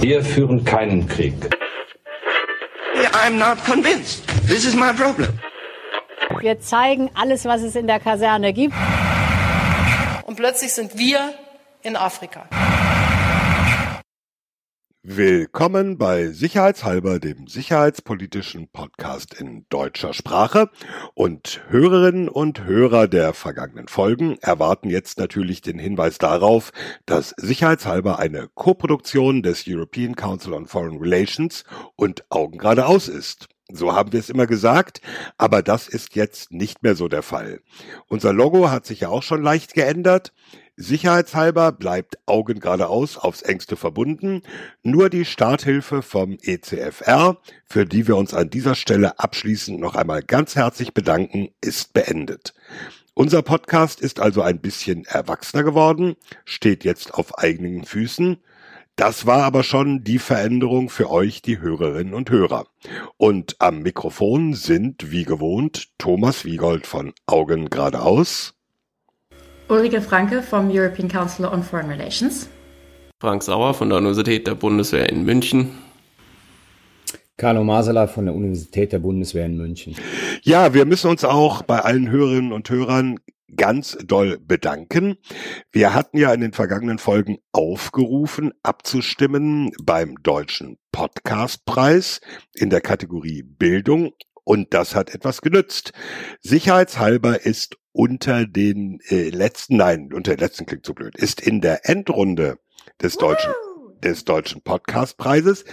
Wir führen keinen Krieg. I'm not convinced. This is my problem. Wir zeigen alles, was es in der Kaserne gibt. Und plötzlich sind wir in Afrika. Willkommen bei Sicherheitshalber, dem sicherheitspolitischen Podcast in deutscher Sprache. Und Hörerinnen und Hörer der vergangenen Folgen erwarten jetzt natürlich den Hinweis darauf, dass Sicherheitshalber eine Koproduktion des European Council on Foreign Relations und Augen geradeaus ist. So haben wir es immer gesagt, aber das ist jetzt nicht mehr so der Fall. Unser Logo hat sich ja auch schon leicht geändert. Sicherheitshalber bleibt Augen geradeaus aufs engste verbunden. Nur die Starthilfe vom ECFR, für die wir uns an dieser Stelle abschließend noch einmal ganz herzlich bedanken, ist beendet. Unser Podcast ist also ein bisschen erwachsener geworden, steht jetzt auf eigenen Füßen. Das war aber schon die Veränderung für euch, die Hörerinnen und Hörer. Und am Mikrofon sind, wie gewohnt, Thomas Wiegold von Augen geradeaus. Ulrike Franke vom European Council on Foreign Relations. Frank Sauer von der Universität der Bundeswehr in München. Carlo Masala von der Universität der Bundeswehr in München. Ja, wir müssen uns auch bei allen Hörerinnen und Hörern ganz doll bedanken. Wir hatten ja in den vergangenen Folgen aufgerufen, abzustimmen beim Deutschen Podcastpreis in der Kategorie Bildung und das hat etwas genützt. Sicherheitshalber ist unter den äh, letzten, nein, unter den letzten klingt so blöd, ist in der Endrunde des deutschen des deutschen Podcastpreises.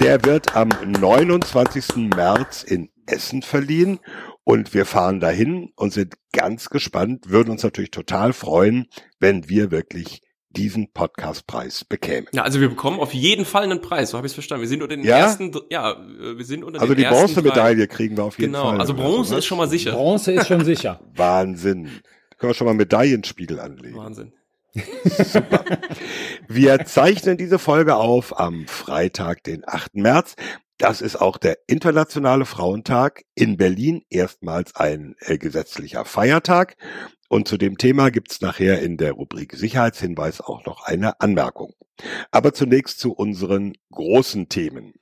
Der wird am 29. März in Essen verliehen und wir fahren dahin und sind ganz gespannt, würden uns natürlich total freuen, wenn wir wirklich diesen Podcastpreis bekämen. Ja, also wir bekommen auf jeden Fall einen Preis, so habe ich es verstanden. Wir sind unter den Ja? ersten, ja, äh, wir sind unter Also den die ersten Bronzemedaille kriegen wir auf jeden Genau, Fall. also oder Bronze ist schon mal sicher. Bronze ist schon sicher. Wahnsinn. Da können wir schon mal Medaillenspiegel anlegen. Wahnsinn. Super. Wir zeichnen diese Folge auf am Freitag, den 8. März. Das ist auch der Internationale Frauentag. In Berlin erstmals ein äh, gesetzlicher Feiertag. Und zu dem Thema gibt's nachher in der Rubrik Sicherheitshinweis auch noch eine Anmerkung. Aber zunächst zu unseren großen Themen.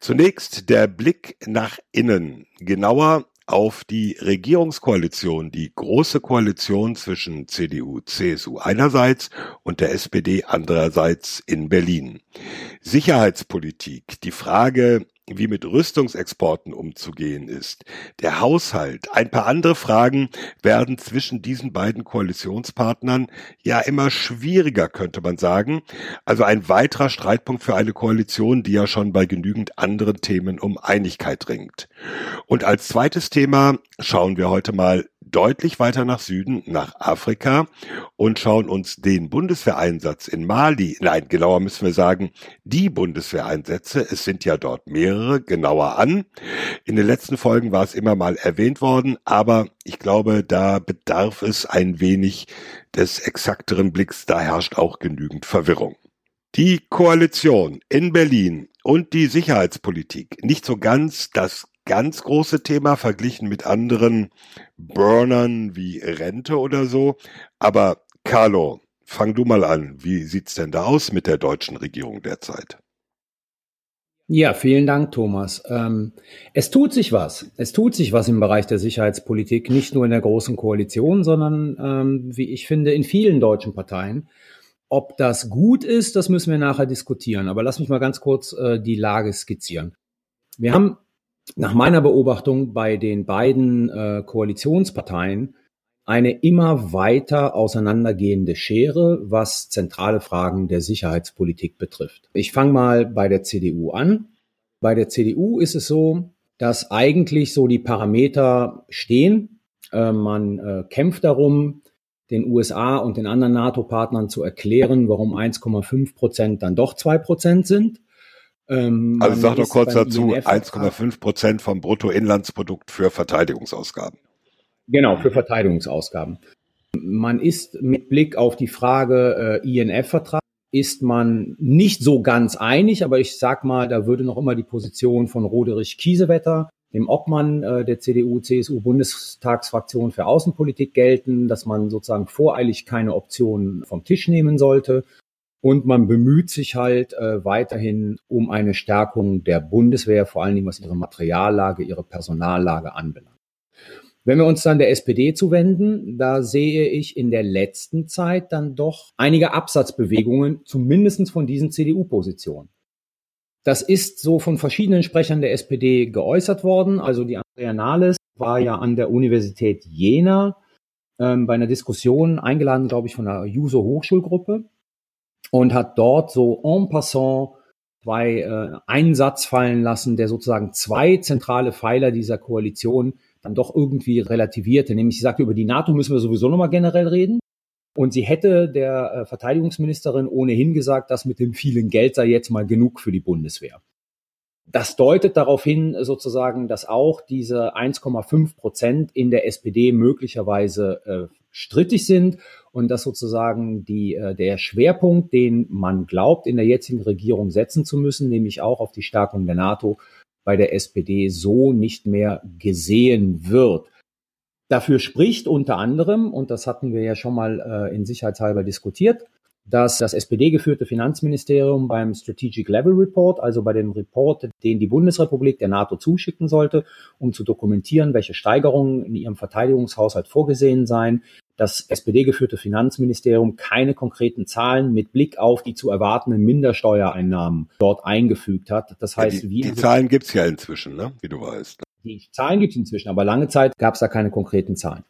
Zunächst der Blick nach innen, genauer auf die Regierungskoalition, die große Koalition zwischen CDU, CSU einerseits und der SPD andererseits in Berlin. Sicherheitspolitik, die Frage, wie mit Rüstungsexporten umzugehen ist, der Haushalt, ein paar andere Fragen werden zwischen diesen beiden Koalitionspartnern ja immer schwieriger, könnte man sagen. Also ein weiterer Streitpunkt für eine Koalition, die ja schon bei genügend anderen Themen um Einigkeit ringt. Und als zweites Thema schauen wir heute mal deutlich weiter nach Süden, nach Afrika und schauen uns den Bundeswehreinsatz in Mali, nein, genauer müssen wir sagen, die Bundeswehreinsätze, es sind ja dort mehrere, genauer an. In den letzten Folgen war es immer mal erwähnt worden, aber ich glaube, da bedarf es ein wenig des exakteren Blicks, da herrscht auch genügend Verwirrung. Die Koalition in Berlin und die Sicherheitspolitik, nicht so ganz das ganz große Thema verglichen mit anderen Burnern wie Rente oder so. Aber Carlo, fang du mal an. Wie sieht's denn da aus mit der deutschen Regierung derzeit? Ja, vielen Dank, Thomas. Ähm, es tut sich was. Es tut sich was im Bereich der Sicherheitspolitik, nicht nur in der Großen Koalition, sondern, ähm, wie ich finde, in vielen deutschen Parteien. Ob das gut ist, das müssen wir nachher diskutieren. Aber lass mich mal ganz kurz äh, die Lage skizzieren. Wir haben nach meiner Beobachtung bei den beiden äh, Koalitionsparteien eine immer weiter auseinandergehende Schere, was zentrale Fragen der Sicherheitspolitik betrifft. Ich fange mal bei der CDU an. Bei der CDU ist es so, dass eigentlich so die Parameter stehen. Äh, man äh, kämpft darum, den USA und den anderen NATO-Partnern zu erklären, warum 1,5 Prozent dann doch zwei Prozent sind. Ähm, Also sag doch kurz dazu, INF-Vertrag 1,5 Prozent vom Bruttoinlandsprodukt für Verteidigungsausgaben. Genau, für Verteidigungsausgaben. Man ist mit Blick auf die Frage äh, INF-Vertrag, ist man nicht so ganz einig, aber ich sag mal, da würde noch immer die Position von Roderich Kiesewetter, dem Obmann äh, der CDU-CSU-Bundestagsfraktion für Außenpolitik gelten, dass man sozusagen voreilig keine Optionen vom Tisch nehmen sollte. Und man bemüht sich halt äh, weiterhin um eine Stärkung der Bundeswehr, vor allen Dingen was ihre Materiallage, ihre Personallage anbelangt. Wenn wir uns dann der SPD zuwenden, da sehe ich in der letzten Zeit dann doch einige Absatzbewegungen, zumindestens von diesen CDU-Positionen. Das ist so von verschiedenen Sprechern der SPD geäußert worden. Also die Andrea Nahles war ja an der Universität Jena ähm, bei einer Diskussion eingeladen, glaube ich, von der Juso Hochschulgruppe und hat dort so en passant zwei äh, einen Satz fallen lassen, der sozusagen zwei zentrale Pfeiler dieser Koalition dann doch irgendwie relativierte. Nämlich sie sagte, über die NATO müssen wir sowieso nochmal generell reden. Und sie hätte der äh, Verteidigungsministerin ohnehin gesagt, dass mit dem vielen Geld sei jetzt mal genug für die Bundeswehr. Das deutet darauf hin, sozusagen, dass auch diese 1,5 Prozent in der SPD möglicherweise äh, strittig sind und dass sozusagen die, äh, der Schwerpunkt, den man glaubt, in der jetzigen Regierung setzen zu müssen, nämlich auch auf die Stärkung der NATO, bei der SPD so nicht mehr gesehen wird. Dafür spricht unter anderem, und das hatten wir ja schon mal äh, in Sicherheitshalber diskutiert, dass das SPD-geführte Finanzministerium beim Strategic Level Report, also bei dem Report, den die Bundesrepublik der NATO zuschicken sollte, um zu dokumentieren, welche Steigerungen in ihrem Verteidigungshaushalt vorgesehen seien, das SPD-geführte Finanzministerium keine konkreten Zahlen mit Blick auf die zu erwartenden Mindersteuereinnahmen dort eingefügt hat. Das heißt, ja, die, die Zahlen gibt's ja inzwischen, ne? wie du weißt. Die Zahlen gibt's inzwischen, aber lange Zeit gab's da keine konkreten Zahlen.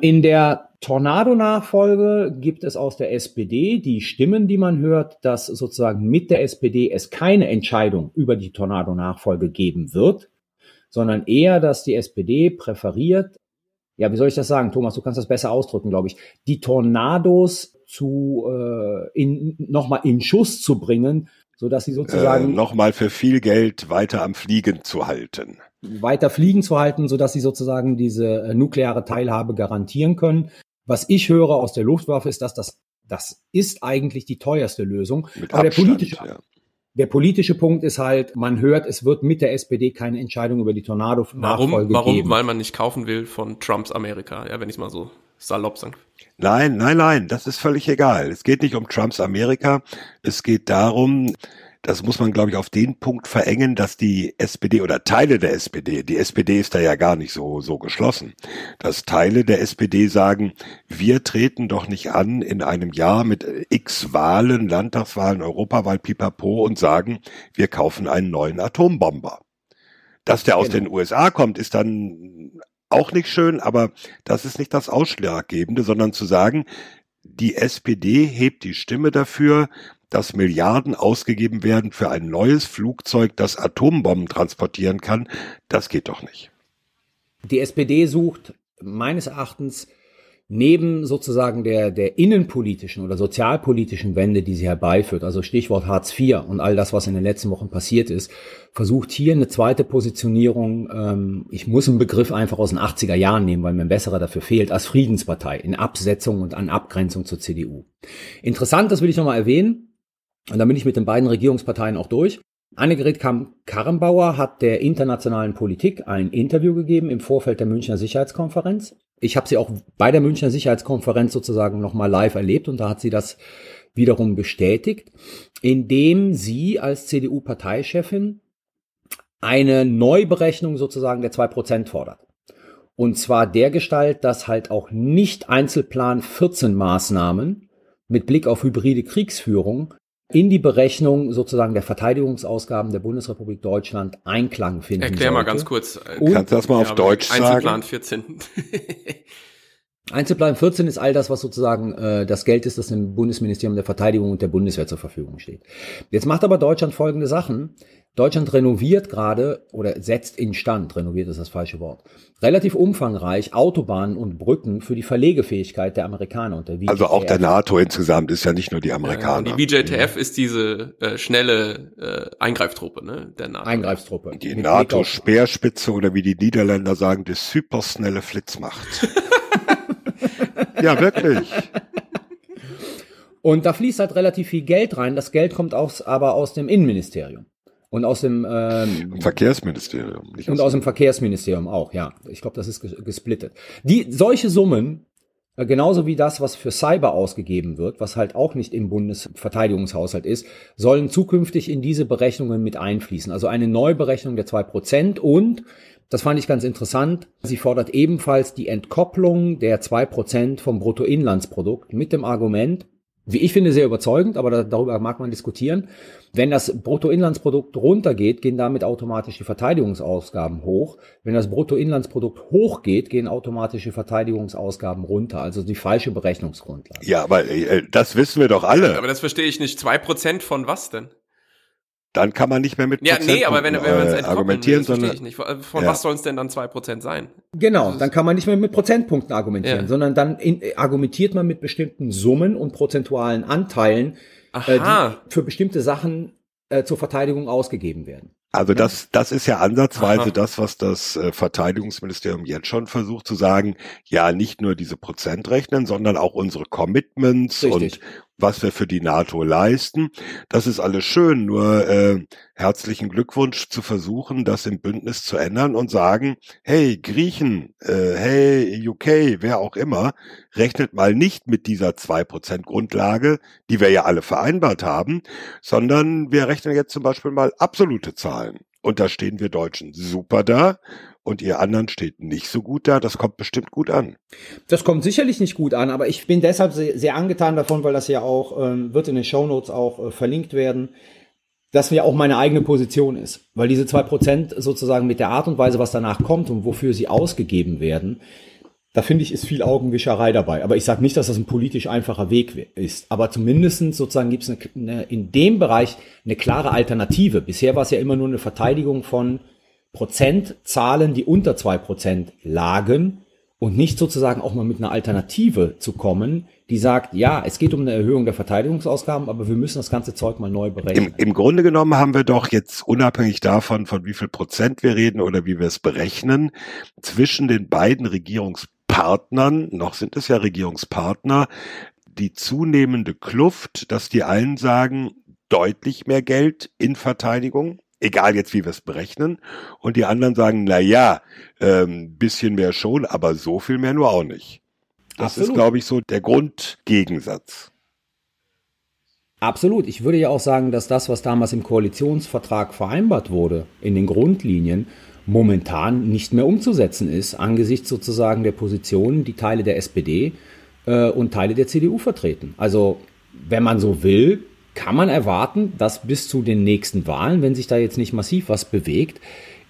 In der Tornado-Nachfolge gibt es aus der SPD die Stimmen, die man hört, dass sozusagen mit der SPD es keine Entscheidung über die Tornado-Nachfolge geben wird, sondern eher, dass die SPD präferiert, ja, wie soll ich das sagen, Thomas, du kannst das besser ausdrücken, glaube ich, die Tornados zu äh, in, nochmal in Schuss zu bringen, so dass sie sozusagen äh, nochmal für viel Geld weiter am Fliegen zu halten weiter fliegen zu halten, so dass sie sozusagen diese äh, nukleare Teilhabe garantieren können. Was ich höre aus der Luftwaffe ist, dass das das ist eigentlich die teuerste Lösung. Mit Aber Abstand, der politische ja. der politische Punkt ist halt, man hört, es wird mit der SPD keine Entscheidung über die Tornado-Nachfolge Warum? Warum? geben. Weil man nicht kaufen will von Trumps Amerika, ja, wenn ich mal so salopp sagen. Nein, nein, nein, das ist völlig egal. Es geht nicht um Trumps Amerika. Es geht darum, das muss man, glaube ich, auf den Punkt verengen, dass die SPD oder Teile der SPD, die SPD ist da ja gar nicht so, so geschlossen, dass Teile der SPD sagen, wir treten doch nicht an in einem Jahr mit x Wahlen, Landtagswahlen, Europawahl, pipapo und sagen, wir kaufen einen neuen Atombomber. Dass der aus Genau. den USA kommt, ist dann auch nicht schön, aber das ist nicht das Ausschlaggebende, sondern zu sagen, die SPD hebt die Stimme dafür, dass Milliarden ausgegeben werden für ein neues Flugzeug, das Atombomben transportieren kann. Das geht doch nicht. Die SPD sucht meines Erachtens neben sozusagen der, der innenpolitischen oder sozialpolitischen Wende, die sie herbeiführt, also Stichwort Hartz IV und all das, was in den letzten Wochen passiert ist, versucht hier eine zweite Positionierung, ähm, ich muss einen Begriff einfach aus den 80er Jahren nehmen, weil mir ein besserer dafür fehlt, als Friedenspartei in Absetzung und an Abgrenzung zur CDU. Interessant, das will ich nochmal erwähnen, und dann bin ich mit den beiden Regierungsparteien auch durch. Annegret Kamm-Karrenbauer hat der internationalen Politik ein Interview gegeben im Vorfeld der Münchner Sicherheitskonferenz. Ich habe sie auch bei der Münchner Sicherheitskonferenz sozusagen nochmal live erlebt und da hat sie das wiederum bestätigt, indem sie als CDU-Parteichefin eine Neuberechnung sozusagen der 2% fordert. Und zwar der Gestalt, dass halt auch nicht Einzelplan 14 Maßnahmen mit Blick auf hybride Kriegsführung in die Berechnung sozusagen der Verteidigungsausgaben der Bundesrepublik Deutschland Einklang finden Erklär mal sollte. ganz kurz. äh, Und- Kannst du das mal auf ja, Deutsch Einzelplan sagen? 14. Einzelplan 14 ist all das, was sozusagen äh, das Geld ist, das dem Bundesministerium der Verteidigung und der Bundeswehr zur Verfügung steht. Jetzt macht aber Deutschland folgende Sachen. Deutschland renoviert gerade oder setzt instand, renoviert ist das falsche Wort, relativ umfangreich Autobahnen und Brücken für die Verlegefähigkeit der Amerikaner und der Also auch der. NATO insgesamt ist ja nicht nur die Ja, Amerikaner. die BJTF ist diese äh, schnelle äh, Eingreiftruppe, ne? Der NATO. Eingreifstruppe. Die Mit Blick NATO auf- Speerspitze oder wie die Niederländer sagen, die supersnelle Flitzmacht. ja, wirklich. Und da fließt halt relativ viel Geld rein. Das Geld kommt aus, aber aus dem Innenministerium. Und aus dem ähm, Verkehrsministerium. Nicht Und aus dem Verkehrsministerium auch, ja. Ich glaube, das ist ges- gesplittet. Die, solche Summen Äh, genauso wie das, was für Cyber ausgegeben wird, was halt auch nicht im Bundesverteidigungshaushalt ist, sollen zukünftig in diese Berechnungen mit einfließen. Also eine Neuberechnung der zwei Prozent und das fand ich ganz interessant. Sie fordert ebenfalls die Entkopplung der zwei Prozent vom Bruttoinlandsprodukt mit dem Argument, wie ich finde, sehr überzeugend, aber da, darüber mag man diskutieren. Wenn das Bruttoinlandsprodukt runtergeht, gehen damit automatisch die Verteidigungsausgaben hoch. Wenn das Bruttoinlandsprodukt hochgeht, gehen automatisch die Verteidigungsausgaben runter. Also die falsche Berechnungsgrundlage. Ja, aber äh, das wissen wir doch alle. Aber das verstehe ich nicht. Zwei Prozent von was denn? Dann kann man nicht mehr mit Ja, nee, aber wenn, wenn man es äh, argumentieren, sondern ich nicht. Von ja. was sollen es denn dann zwei Prozent sein? Genau, dann kann man nicht mehr mit Prozentpunkten argumentieren, ja. sondern dann in, argumentiert man mit bestimmten Summen und prozentualen Anteilen, äh, die für bestimmte Sachen äh, zur Verteidigung ausgegeben werden. Also das, das ist ja ansatzweise Aha. das, was das äh, Verteidigungsministerium jetzt schon versucht zu sagen. Ja, nicht nur diese Prozent rechnen, sondern auch unsere Commitments Richtig. und was wir für die NATO leisten. Das ist alles schön, nur äh, herzlichen Glückwunsch zu versuchen, das im Bündnis zu ändern und sagen, hey Griechen, äh, hey UK, wer auch immer, rechnet mal nicht mit dieser 2% Grundlage, die wir ja alle vereinbart haben, sondern wir rechnen jetzt zum Beispiel mal absolute Zahlen. Und da stehen wir Deutschen super da und ihr anderen steht nicht so gut da. Das kommt bestimmt gut an. Das kommt sicherlich nicht gut an, aber ich bin deshalb sehr, angetan davon, weil das ja auch, ähm, wird in den Shownotes auch äh, verlinkt werden, dass mir auch meine eigene Position ist. Weil diese zwei Prozent sozusagen mit der Art und Weise, was danach kommt und wofür sie ausgegeben werden, da finde ich, ist viel Augenwischerei dabei. Aber ich sage nicht, dass das ein politisch einfacher Weg ist. Aber zumindest sozusagen gibt es eine, eine, in dem Bereich eine klare Alternative. Bisher war es ja immer nur eine Verteidigung von Prozentzahlen, die unter zwei Prozent lagen und nicht sozusagen auch mal mit einer Alternative zu kommen, die sagt, ja, es geht um eine Erhöhung der Verteidigungsausgaben, aber wir müssen das ganze Zeug mal neu berechnen. Im, Im, Grunde genommen haben wir doch jetzt unabhängig davon, von wie viel Prozent wir reden oder wie wir es berechnen, zwischen den beiden Regierungspartnern, noch sind es ja Regierungspartner, die zunehmende Kluft, dass die einen sagen, deutlich mehr Geld in Verteidigung, egal jetzt wie wir es berechnen. Und die anderen sagen, na ja, ähm, bisschen mehr schon, aber so viel mehr nur auch nicht. Das Absolut. ist, glaube ich, so der Grundgegensatz. Absolut. Ich würde ja auch sagen, dass das, was damals im Koalitionsvertrag vereinbart wurde, in den Grundlinien, momentan nicht mehr umzusetzen ist, angesichts sozusagen der Positionen, die Teile der SPD äh, und Teile der CDU vertreten. Also, wenn man so will, kann man erwarten, dass bis zu den nächsten Wahlen, wenn sich da jetzt nicht massiv was bewegt,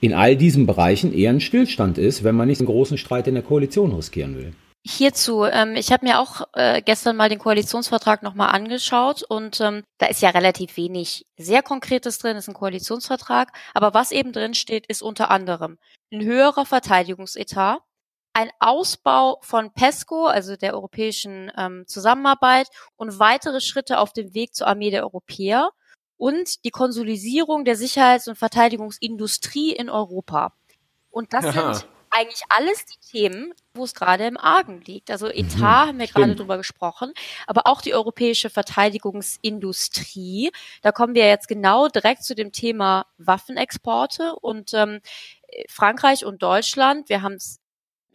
in all diesen Bereichen eher ein Stillstand ist, wenn man nicht einen großen Streit in der Koalition riskieren will. Hierzu, ähm, ich habe mir auch äh, gestern mal den Koalitionsvertrag nochmal angeschaut und ähm, da ist ja relativ wenig sehr Konkretes drin, ist ein Koalitionsvertrag, aber was eben drin steht, ist unter anderem ein höherer Verteidigungsetat, ein Ausbau von PESCO, also der europäischen ähm, Zusammenarbeit und weitere Schritte auf dem Weg zur Armee der Europäer und die Konsolidierung der Sicherheits- und Verteidigungsindustrie in Europa. Und das Aha. sind eigentlich alles die Themen, wo es gerade im Argen liegt. Also Etat mhm, haben wir gerade drüber gesprochen, aber auch die europäische Verteidigungsindustrie. Da kommen wir jetzt genau direkt zu dem Thema Waffenexporte und ähm, Frankreich und Deutschland. Wir haben es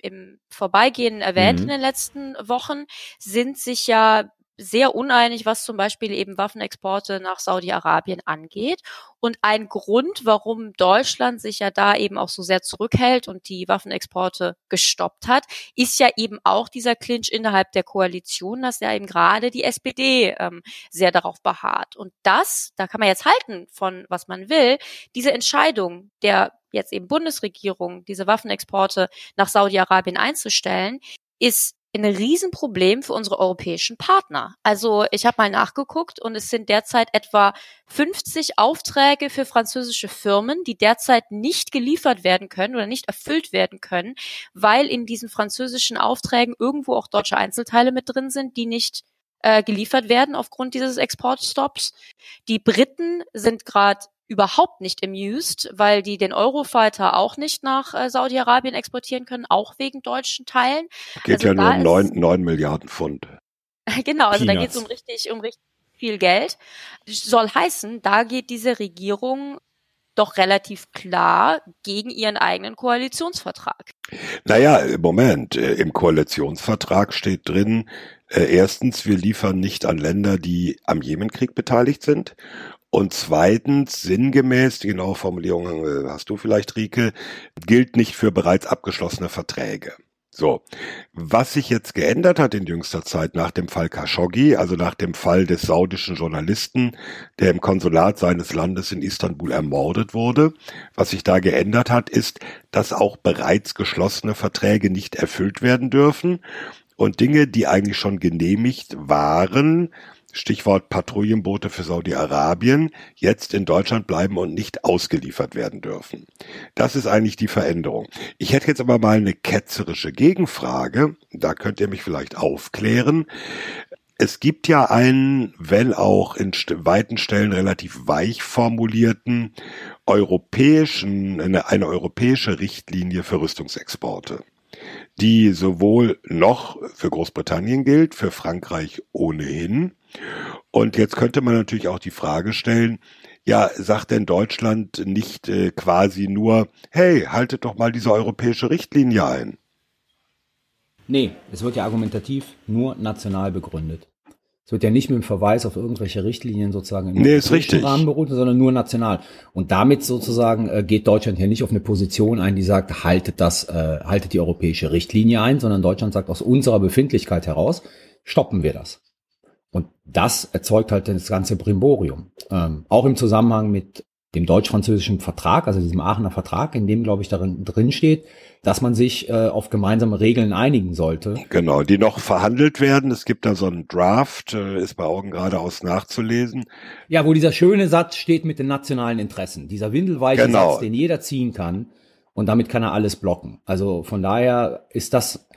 im Vorbeigehen erwähnt mhm. in den letzten Wochen, sind sich ja sehr uneinig, was zum Beispiel eben Waffenexporte nach Saudi-Arabien angeht. Und ein Grund, warum Deutschland sich ja da eben auch so sehr zurückhält und die Waffenexporte gestoppt hat, ist ja eben auch dieser Clinch innerhalb der Koalition, dass ja eben gerade die SPD ähm, sehr darauf beharrt. Und das, da kann man jetzt halten von was man will, diese Entscheidung der jetzt eben Bundesregierung, diese Waffenexporte nach Saudi-Arabien einzustellen, ist ein Riesenproblem für unsere europäischen Partner. Also ich habe mal nachgeguckt und es sind derzeit etwa 50 Aufträge für französische Firmen, die derzeit nicht geliefert werden können oder nicht erfüllt werden können, weil in diesen französischen Aufträgen irgendwo auch deutsche Einzelteile mit drin sind, die nicht äh, geliefert werden aufgrund dieses Exportstops. Die Briten sind gerade überhaupt nicht amused, weil die den Eurofighter auch nicht nach äh, Saudi-Arabien exportieren können, auch wegen deutschen Teilen. Geht also ja nur um neun, neun Milliarden Pfund. genau, also Peanuts. da geht es um richtig, um richtig viel Geld. Soll heißen, da geht diese Regierung doch relativ klar gegen ihren eigenen Koalitionsvertrag. Naja, Moment, äh, im Koalitionsvertrag steht drin, äh, erstens, wir liefern nicht an Länder, die am Jemenkrieg beteiligt sind. Und zweitens, sinngemäß, die genaue Formulierung äh, hast du vielleicht, Rike, gilt nicht für bereits abgeschlossene Verträge. So, was sich jetzt geändert hat in jüngster Zeit nach dem Fall Khashoggi, also nach dem Fall des saudischen Journalisten, der im Konsulat seines Landes in Istanbul ermordet wurde, was sich da geändert hat, ist, dass auch bereits geschlossene Verträge nicht erfüllt werden dürfen und Dinge, die eigentlich schon genehmigt waren, Stichwort Patrouillenboote für Saudi-Arabien, jetzt in Deutschland bleiben und nicht ausgeliefert werden dürfen. Das ist eigentlich die Veränderung. Ich hätte jetzt aber mal eine ketzerische Gegenfrage, da könnt ihr mich vielleicht aufklären. Es gibt ja einen, wenn auch in weiten Stellen relativ weich formulierten, europäischen, eine, eine europäische Richtlinie für Rüstungsexporte die sowohl noch für Großbritannien gilt, für Frankreich ohnehin und jetzt könnte man natürlich auch die Frage stellen, ja, sagt denn Deutschland nicht äh, quasi nur, hey, haltet doch mal diese europäische Richtlinie ein? Nee, es wird ja argumentativ nur national begründet. Es wird ja nicht mit dem Verweis auf irgendwelche Richtlinien sozusagen im nee. Rahmen beruht, sondern nur national. Und damit sozusagen äh, geht Deutschland ja nicht auf eine Position ein, die sagt, haltet das, äh, haltet die europäische Richtlinie ein, sondern Deutschland sagt aus unserer Befindlichkeit heraus, stoppen wir das. Das erzeugt halt das ganze Brimborium. Ähm, auch im Zusammenhang mit dem deutsch-französischen Vertrag, also diesem Aachener Vertrag, in dem, glaube ich, darin drin steht, dass man sich äh, auf gemeinsame Regeln einigen sollte. Genau, die noch verhandelt werden. Es gibt da so einen Draft, äh, ist bei Augen geradeaus nachzulesen. Ja, wo dieser schöne Satz steht mit den nationalen Interessen. Dieser windelweiche genau. Satz, den jeder ziehen kann. Und damit kann er alles blocken. Also von daher ist das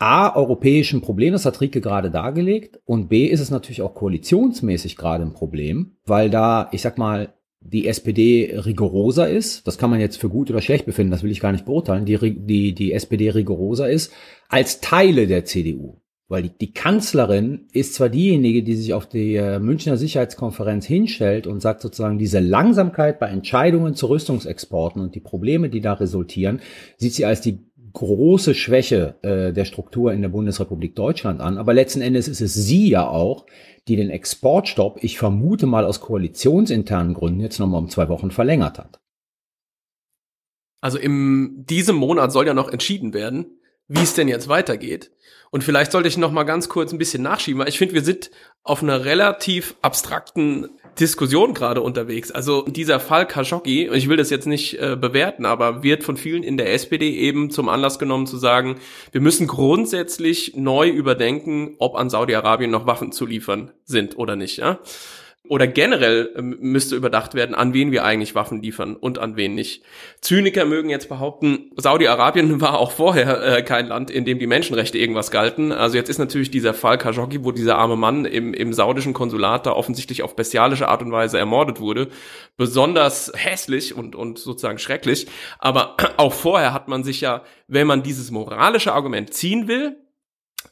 A, europäischen Problem, das hat Rieke gerade dargelegt, und B, ist es natürlich auch koalitionsmäßig gerade ein Problem, weil da, ich sag mal, die SPD rigoroser ist, das kann man jetzt für gut oder schlecht befinden, das will ich gar nicht beurteilen, die, die, die SPD rigoroser ist, als Teile der CDU. Weil die, die Kanzlerin ist zwar diejenige, die sich auf die äh, Münchner Sicherheitskonferenz hinstellt und sagt sozusagen, diese Langsamkeit bei Entscheidungen zu Rüstungsexporten und die Probleme, die da resultieren, sieht sie als die große Schwäche äh, der Struktur in der Bundesrepublik Deutschland an. Aber letzten Endes ist es sie ja auch, die den Exportstopp, ich vermute mal aus koalitionsinternen Gründen, jetzt nochmal um zwei Wochen verlängert hat. Also in diesem Monat soll ja noch entschieden werden, wie es denn jetzt weitergeht. Und vielleicht sollte ich noch mal ganz kurz ein bisschen nachschieben, weil ich finde, wir sind auf einer relativ abstrakten Diskussion gerade unterwegs. Also dieser Fall Khashoggi, ich will das jetzt nicht äh, bewerten, aber wird von vielen in der SPD eben zum Anlass genommen zu sagen, wir müssen grundsätzlich neu überdenken, ob an Saudi-Arabien noch Waffen zu liefern sind oder nicht. Ja? Oder generell ähm, müsste überdacht werden, an wen wir eigentlich Waffen liefern und an wen nicht. Zyniker mögen jetzt behaupten, Saudi-Arabien war auch vorher äh, kein Land, in dem die Menschenrechte irgendwas galten. Also jetzt ist natürlich dieser Fall Khashoggi, wo dieser arme Mann im, im saudischen Konsulat da offensichtlich auf bestialische Art und Weise ermordet wurde, besonders hässlich und, und sozusagen schrecklich. Aber auch vorher hat man sich ja, wenn man dieses moralische Argument ziehen will,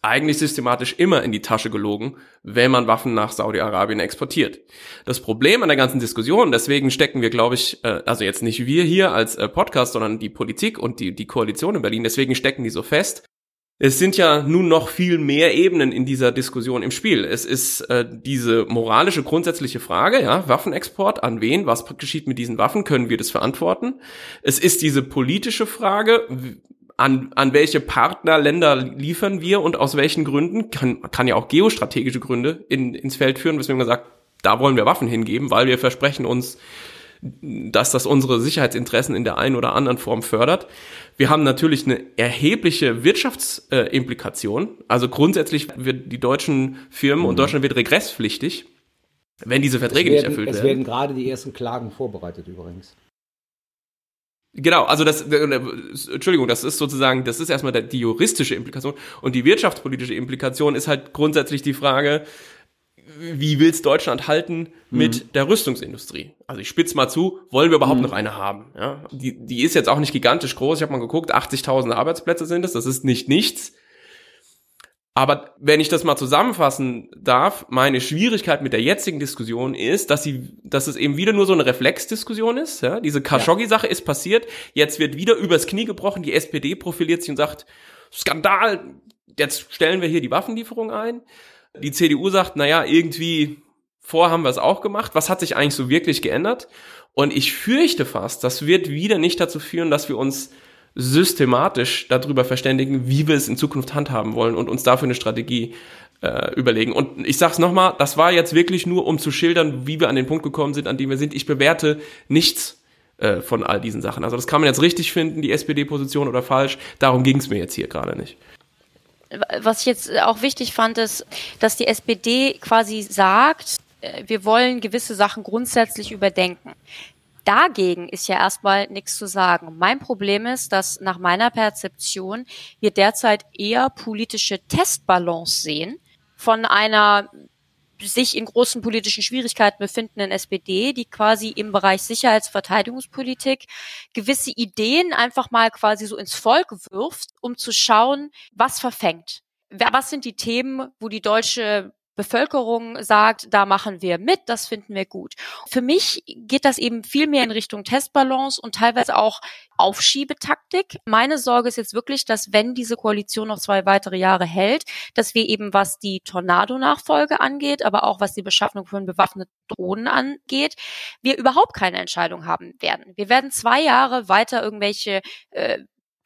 eigentlich systematisch immer in die Tasche gelogen, wenn man Waffen nach Saudi-Arabien exportiert. Das Problem an der ganzen Diskussion, deswegen stecken wir, glaube ich, äh, also jetzt nicht wir hier als äh, Podcast, sondern die Politik und die, die Koalition in Berlin, deswegen stecken die so fest. Es sind ja nun noch viel mehr Ebenen in dieser Diskussion im Spiel. Es ist äh, diese moralische grundsätzliche Frage, ja, Waffenexport an wen, was geschieht mit diesen Waffen, können wir das verantworten? Es ist diese politische Frage, an, an welche Partnerländer liefern wir und aus welchen Gründen, kann, kann ja auch geostrategische Gründe in, ins Feld führen, weswegen man sagt, da wollen wir Waffen hingeben, weil wir versprechen uns, dass das unsere Sicherheitsinteressen in der einen oder anderen Form fördert. Wir haben natürlich eine erhebliche Wirtschaftsimplikation. Äh, also grundsätzlich wird die deutschen Firmen mhm. und Deutschland wird regresspflichtig, wenn diese Verträge werden, nicht erfüllt werden. Es werden gerade die ersten Klagen vorbereitet übrigens. Genau, also das, Entschuldigung, das ist sozusagen, das ist erstmal die juristische Implikation und die wirtschaftspolitische Implikation ist halt grundsätzlich die Frage, wie will's Deutschland halten mit mhm. der Rüstungsindustrie? Also ich spitz mal zu, wollen wir überhaupt mhm. noch eine haben? Ja, die, die ist jetzt auch nicht gigantisch groß. Ich habe mal geguckt, 80.000 Arbeitsplätze sind es, das ist nicht nichts. Aber wenn ich das mal zusammenfassen darf, meine Schwierigkeit mit der jetzigen Diskussion ist, dass sie, dass es eben wieder nur so eine Reflexdiskussion ist. Ja? Diese Khashoggi-Sache ist passiert. Jetzt wird wieder übers Knie gebrochen. Die SPD profiliert sich und sagt, Skandal. Jetzt stellen wir hier die Waffenlieferung ein. Die CDU sagt, na ja, irgendwie vor haben wir es auch gemacht. Was hat sich eigentlich so wirklich geändert? Und ich fürchte fast, das wird wieder nicht dazu führen, dass wir uns systematisch darüber verständigen, wie wir es in Zukunft handhaben wollen und uns dafür eine Strategie äh, überlegen. Und ich sag's nochmal, das war jetzt wirklich nur, um zu schildern, wie wir an den Punkt gekommen sind, an dem wir sind. Ich bewerte nichts äh, von all diesen Sachen. Also das kann man jetzt richtig finden, die SPD-Position oder falsch. Darum ging's mir jetzt hier gerade nicht. Was ich jetzt auch wichtig fand, ist, dass die SPD quasi sagt, äh, wir wollen gewisse Sachen grundsätzlich überdenken. Dagegen ist ja erstmal nichts zu sagen. Mein Problem ist, dass nach meiner Perzeption wir derzeit eher politische Testbalance sehen von einer sich in großen politischen Schwierigkeiten befindenden SPD, die quasi im Bereich Sicherheits- Verteidigungspolitik gewisse Ideen einfach mal quasi so ins Volk wirft, um zu schauen, was verfängt. Was sind die Themen, wo die deutsche Bevölkerung sagt, da machen wir mit, das finden wir gut. Für mich geht das eben viel mehr in Richtung Testbalance und teilweise auch Aufschiebetaktik. Meine Sorge ist jetzt wirklich, dass wenn diese Koalition noch zwei weitere Jahre hält, dass wir eben was die Tornado-Nachfolge angeht, aber auch was die Beschaffung von bewaffneten Drohnen angeht, wir überhaupt keine Entscheidung haben werden. Wir werden zwei Jahre weiter irgendwelche äh,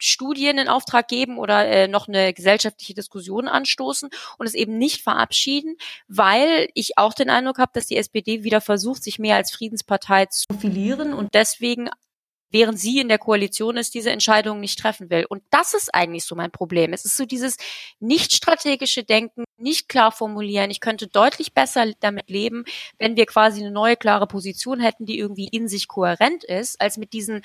Studien in Auftrag geben oder äh, noch eine gesellschaftliche Diskussion anstoßen und es eben nicht verabschieden, weil ich auch den Eindruck habe, dass die SPD wieder versucht, sich mehr als Friedenspartei zu profilieren und deswegen während sie in der Koalition ist, diese Entscheidung nicht treffen will. Und das ist eigentlich so mein Problem. Es ist so dieses nicht strategische Denken, nicht klar formulieren. Ich könnte deutlich besser damit leben, wenn wir quasi eine neue klare Position hätten, die irgendwie in sich kohärent ist, als mit diesen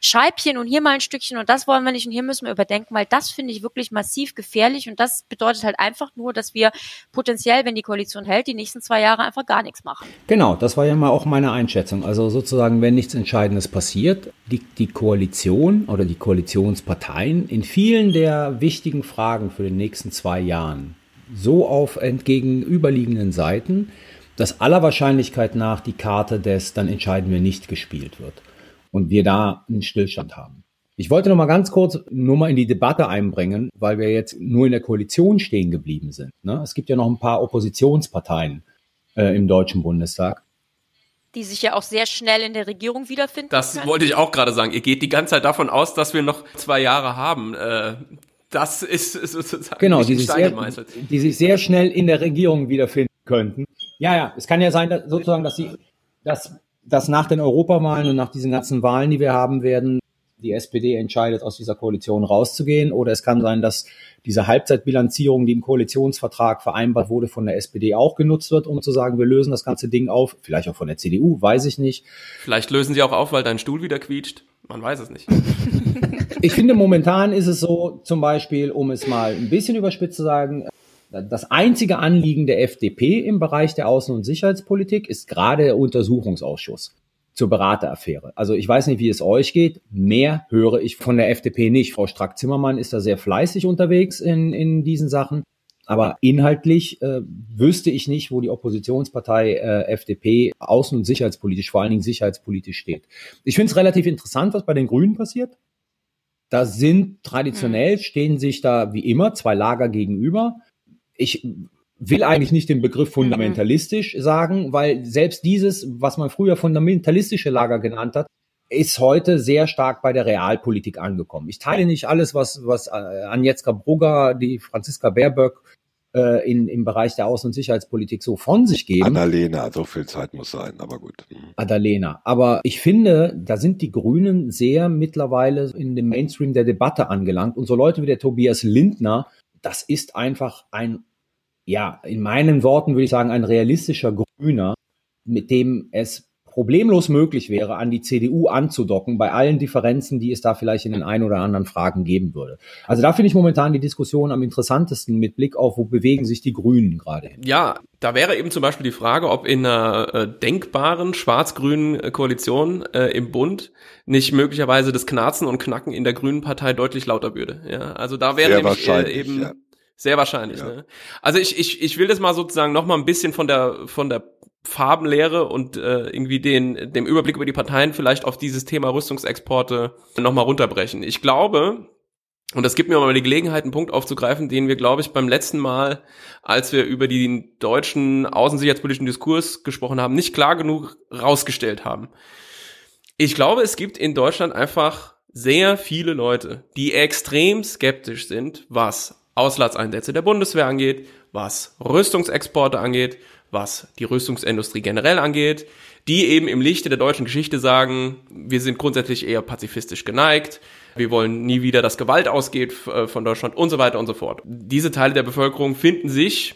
Scheibchen und hier mal ein Stückchen und das wollen wir nicht und hier müssen wir überdenken, weil das finde ich wirklich massiv gefährlich und das bedeutet halt einfach nur, dass wir potenziell, wenn die Koalition hält, die nächsten zwei Jahre einfach gar nichts machen. Genau, das war ja mal auch meine Einschätzung. Also sozusagen, wenn nichts Entscheidendes passiert, die, die Koalition oder die Koalitionsparteien in vielen der wichtigen Fragen für den nächsten zwei Jahren so auf entgegenüberliegenden Seiten, dass aller Wahrscheinlichkeit nach die Karte des dann entscheiden wir nicht gespielt wird und wir da einen Stillstand haben. Ich wollte noch mal ganz kurz nur mal in die Debatte einbringen, weil wir jetzt nur in der Koalition stehen geblieben sind. Ne? Es gibt ja noch ein paar Oppositionsparteien äh, im Deutschen Bundestag die sich ja auch sehr schnell in der Regierung wiederfinden. Das können. wollte ich auch gerade sagen. Ihr geht die ganze Zeit davon aus, dass wir noch zwei Jahre haben. Äh, das ist sozusagen genau, die sich, sehr, die sich sehr schnell in der Regierung wiederfinden könnten. Ja, ja, es kann ja sein, dass sozusagen, dass sie, dass, dass nach den Europawahlen und nach diesen ganzen Wahlen, die wir haben werden, die SPD entscheidet, aus dieser Koalition rauszugehen. Oder es kann sein, dass diese Halbzeitbilanzierung, die im Koalitionsvertrag vereinbart wurde, von der SPD auch genutzt wird, um zu sagen, wir lösen das ganze Ding auf. Vielleicht auch von der CDU, weiß ich nicht. Vielleicht lösen sie auch auf, weil dein Stuhl wieder quietscht. Man weiß es nicht. ich finde, momentan ist es so, zum Beispiel, um es mal ein bisschen überspitzt zu sagen, das einzige Anliegen der FDP im Bereich der Außen- und Sicherheitspolitik ist gerade der Untersuchungsausschuss zur Berateraffäre. Also ich weiß nicht, wie es euch geht. Mehr höre ich von der FDP nicht. Frau Strack-Zimmermann ist da sehr fleißig unterwegs in, in diesen Sachen. Aber inhaltlich äh, wüsste ich nicht, wo die Oppositionspartei äh, FDP außen- und sicherheitspolitisch, vor allen Dingen sicherheitspolitisch steht. Ich finde es relativ interessant, was bei den Grünen passiert. Da sind traditionell, stehen sich da wie immer zwei Lager gegenüber. Ich will eigentlich nicht den Begriff fundamentalistisch sagen, weil selbst dieses, was man früher fundamentalistische Lager genannt hat, ist heute sehr stark bei der Realpolitik angekommen. Ich teile nicht alles, was, was äh, Agnieszka Brugger, die Franziska Baerböck äh, in, im Bereich der Außen- und Sicherheitspolitik so von sich geben. Annalena, so viel Zeit muss sein, aber gut. Mhm. Annalena. Aber ich finde, da sind die Grünen sehr mittlerweile in dem Mainstream der Debatte angelangt. Und so Leute wie der Tobias Lindner, das ist einfach ein ja, in meinen Worten würde ich sagen, ein realistischer Grüner, mit dem es problemlos möglich wäre, an die CDU anzudocken, bei allen Differenzen, die es da vielleicht in den ein oder anderen Fragen geben würde. Also da finde ich momentan die Diskussion am interessantesten mit Blick auf, wo bewegen sich die Grünen gerade hin. Ja, da wäre eben zum Beispiel die Frage, ob in einer äh, denkbaren schwarz-grünen äh, Koalition äh, im Bund nicht möglicherweise das Knarzen und Knacken in der Grünen Partei deutlich lauter würde. Ja, also da wäre nämlich äh, eben ja Sehr wahrscheinlich. Ja. Ne? Also ich, ich, ich will das mal sozusagen noch mal ein bisschen von der von der Farbenlehre und äh, irgendwie den dem Überblick über die Parteien vielleicht auf dieses Thema Rüstungsexporte noch mal runterbrechen. Ich glaube, und das gibt mir mal die Gelegenheit, einen Punkt aufzugreifen, den wir, glaube ich, beim letzten Mal, als wir über den deutschen außensicherheitspolitischen Diskurs gesprochen haben, nicht klar genug rausgestellt haben. Ich glaube, es gibt in Deutschland einfach sehr viele Leute, die extrem skeptisch sind, was Auslandseinsätze der Bundeswehr angeht, was Rüstungsexporte angeht, was die Rüstungsindustrie generell angeht, die eben im Lichte der deutschen Geschichte sagen, wir sind grundsätzlich eher pazifistisch geneigt, wir wollen nie wieder, dass Gewalt ausgeht äh, von Deutschland und so weiter und so fort. Diese Teile der Bevölkerung finden sich